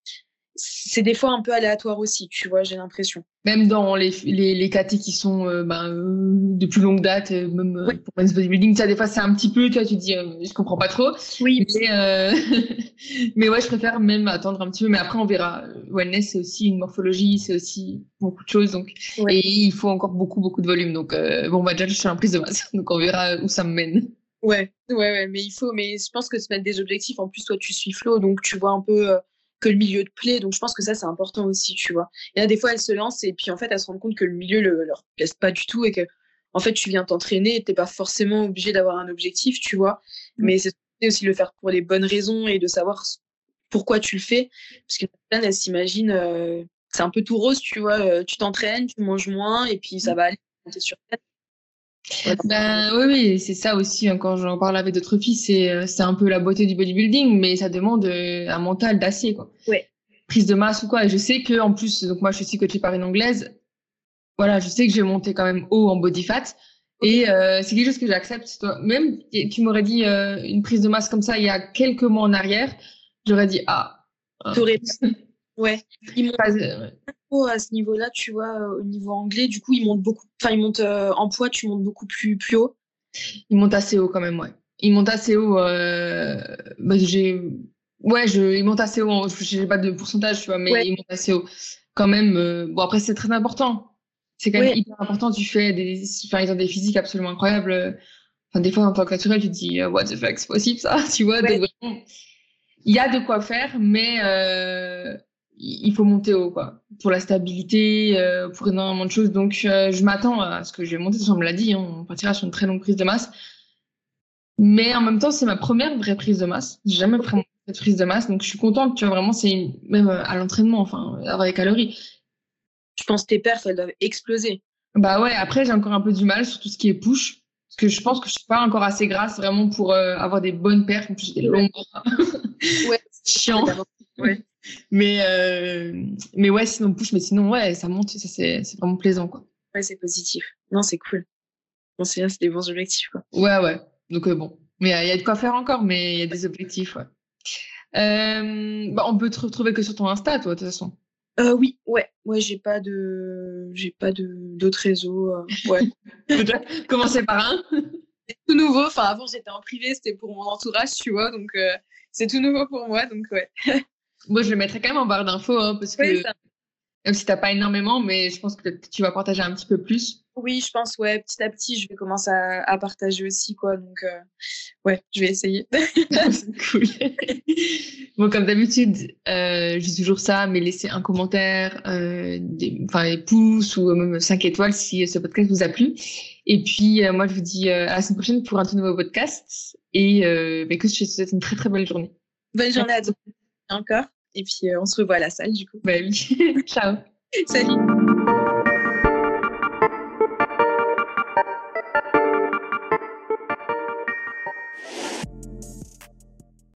[SPEAKER 2] c'est des fois un peu aléatoire aussi, tu vois, j'ai l'impression.
[SPEAKER 1] Même dans les, les, les KT qui sont euh, ben, euh, de plus longue date, euh, même
[SPEAKER 2] Oui.
[SPEAKER 1] pour men's bodybuilding, ça, des fois, c'est un petit peu, tu vois, tu dis, je comprends pas trop.
[SPEAKER 2] Oui,
[SPEAKER 1] Mais, mais ouais, je préfère même attendre un petit peu. Mais après, on verra. Wellness, c'est aussi une morphologie, c'est aussi beaucoup de choses. Donc,
[SPEAKER 2] Ouais.
[SPEAKER 1] et il faut encore beaucoup, beaucoup de volume. Donc, bon, bah déjà, je suis en prise de masse. Donc, on verra où ça me mène.
[SPEAKER 2] Ouais, ouais, ouais, mais il faut, mais je pense que se mettre des objectifs, en plus, toi, tu suis Flo, donc tu vois un peu que le milieu te plaît, donc je pense que ça, c'est important aussi, tu vois. Et là, des fois, elles se lancent et puis, en fait, elles se rendent compte que le milieu le, leur plaise pas du tout et que, en fait, tu viens t'entraîner et t'es pas forcément obligé d'avoir un objectif, tu vois.
[SPEAKER 1] Mm.
[SPEAKER 2] Mais c'est aussi de le faire pour les bonnes raisons et de savoir pourquoi tu le fais. Parce que certaines, elles s'imaginent, euh, c'est un peu tout rose, tu vois, euh, tu t'entraînes, tu manges moins et puis ça va aller sur.
[SPEAKER 1] Ben, oui, oui, c'est ça aussi. hein, quand j'en parle avec d'autres filles, c'est, euh, c'est un peu la beauté du bodybuilding, mais ça demande euh, un mental d'acier, quoi.
[SPEAKER 2] Ouais.
[SPEAKER 1] Prise de masse ou quoi. Et je sais que, en plus, donc moi, je suis aussi coachée par une anglaise. Voilà, je sais que j'ai monté quand même haut en body fat. Et euh, c'est quelque chose que j'accepte. Même, tu m'aurais dit euh, une prise de masse comme ça il y a quelques mois en arrière, j'aurais dit, ah. euh,
[SPEAKER 2] T'aurais- Ouais. Ils m'ont
[SPEAKER 1] pas- euh,
[SPEAKER 2] trop à ce niveau-là, tu vois, euh, au niveau anglais, du coup, ils montent beaucoup, enfin, ils montent euh, en poids, tu montes beaucoup plus, plus haut.
[SPEAKER 1] Il monte assez haut quand même, ouais. Il monte assez haut. Euh... Bah, j'ai... Ouais, je... il monte assez haut. en- Je sais pas de pourcentage, tu vois, mais
[SPEAKER 2] Ouais.
[SPEAKER 1] il monte assez haut. Quand même, euh, bon, après, c'est très important. C'est quand même
[SPEAKER 2] Ouais.
[SPEAKER 1] hyper important. Tu fais des. Enfin, ils ont des physiques absolument incroyables. Enfin, des fois, en tant que naturel, tu te dis, what the fuck, c'est possible ça, tu vois.
[SPEAKER 2] Ouais.
[SPEAKER 1] donc vraiment, il y a de quoi faire, mais il faut monter haut, quoi. Pour la stabilité, euh, pour énormément de choses. Donc, euh, je m'attends à ce que je vais monter. On me l'a dit, hein, on partira sur une très longue prise de masse. Mais en même temps, c'est ma première vraie prise de masse. J'ai jamais vraiment fait de prise de masse, donc je suis contente. Tu vois, vraiment, c'est une- même euh, à l'entraînement, enfin, avoir des calories.
[SPEAKER 2] Je pense que tes perfs, elles doivent exploser.
[SPEAKER 1] Bah ouais, après, j'ai encore un peu du mal sur tout ce qui est push. Parce que je pense que je suis pas encore assez grasse vraiment pour euh, avoir des bonnes perfs. En plus, j'ai des.
[SPEAKER 2] Ouais,
[SPEAKER 1] Chiant.
[SPEAKER 2] Ouais.
[SPEAKER 1] Mais, euh, mais ouais, sinon push, mais sinon, ouais, ça monte, ça, c'est c'est vraiment plaisant, quoi.
[SPEAKER 2] Ouais, c'est positif. Non, c'est cool. Bon, c'est bien, c'est des bons objectifs, quoi.
[SPEAKER 1] Ouais, ouais. Donc, euh, bon. Mais il y a de quoi faire encore, mais il y a des objectifs, ouais. Euh, bah, on peut te retrouver que sur ton Insta, toi, de toute façon.
[SPEAKER 2] Euh, oui, ouais, ouais, j'ai pas de, j'ai pas de d'autres réseaux. euh, ouais,
[SPEAKER 1] Commencer par un?
[SPEAKER 2] c'est tout nouveau. Enfin, avant j'étais en privé, c'était pour mon entourage, tu vois, donc euh, c'est tout nouveau pour moi, donc ouais.
[SPEAKER 1] Moi, je le mettrai quand même en barre d'infos, hein, parce que
[SPEAKER 2] ça-
[SPEAKER 1] même si t'as pas énormément, mais je pense que tu vas partager un petit peu plus.
[SPEAKER 2] oui, je pense, ouais, petit à petit, je vais commencer à, à partager aussi, quoi, donc euh, ouais, je vais essayer.
[SPEAKER 1] cool. bon, comme d'habitude, euh, je dis toujours ça, mais laissez un commentaire, euh, des, enfin, des pouces ou même 5 étoiles si ce podcast vous a plu. Et puis, euh, moi, je vous dis à la semaine prochaine pour un tout nouveau podcast. Et euh, bah, écoute, je te souhaite une très très belle journée.
[SPEAKER 2] Bonne journée à toi encore. Et puis on se revoit à la salle du coup.
[SPEAKER 1] Bah oui. Ciao.
[SPEAKER 2] Salut.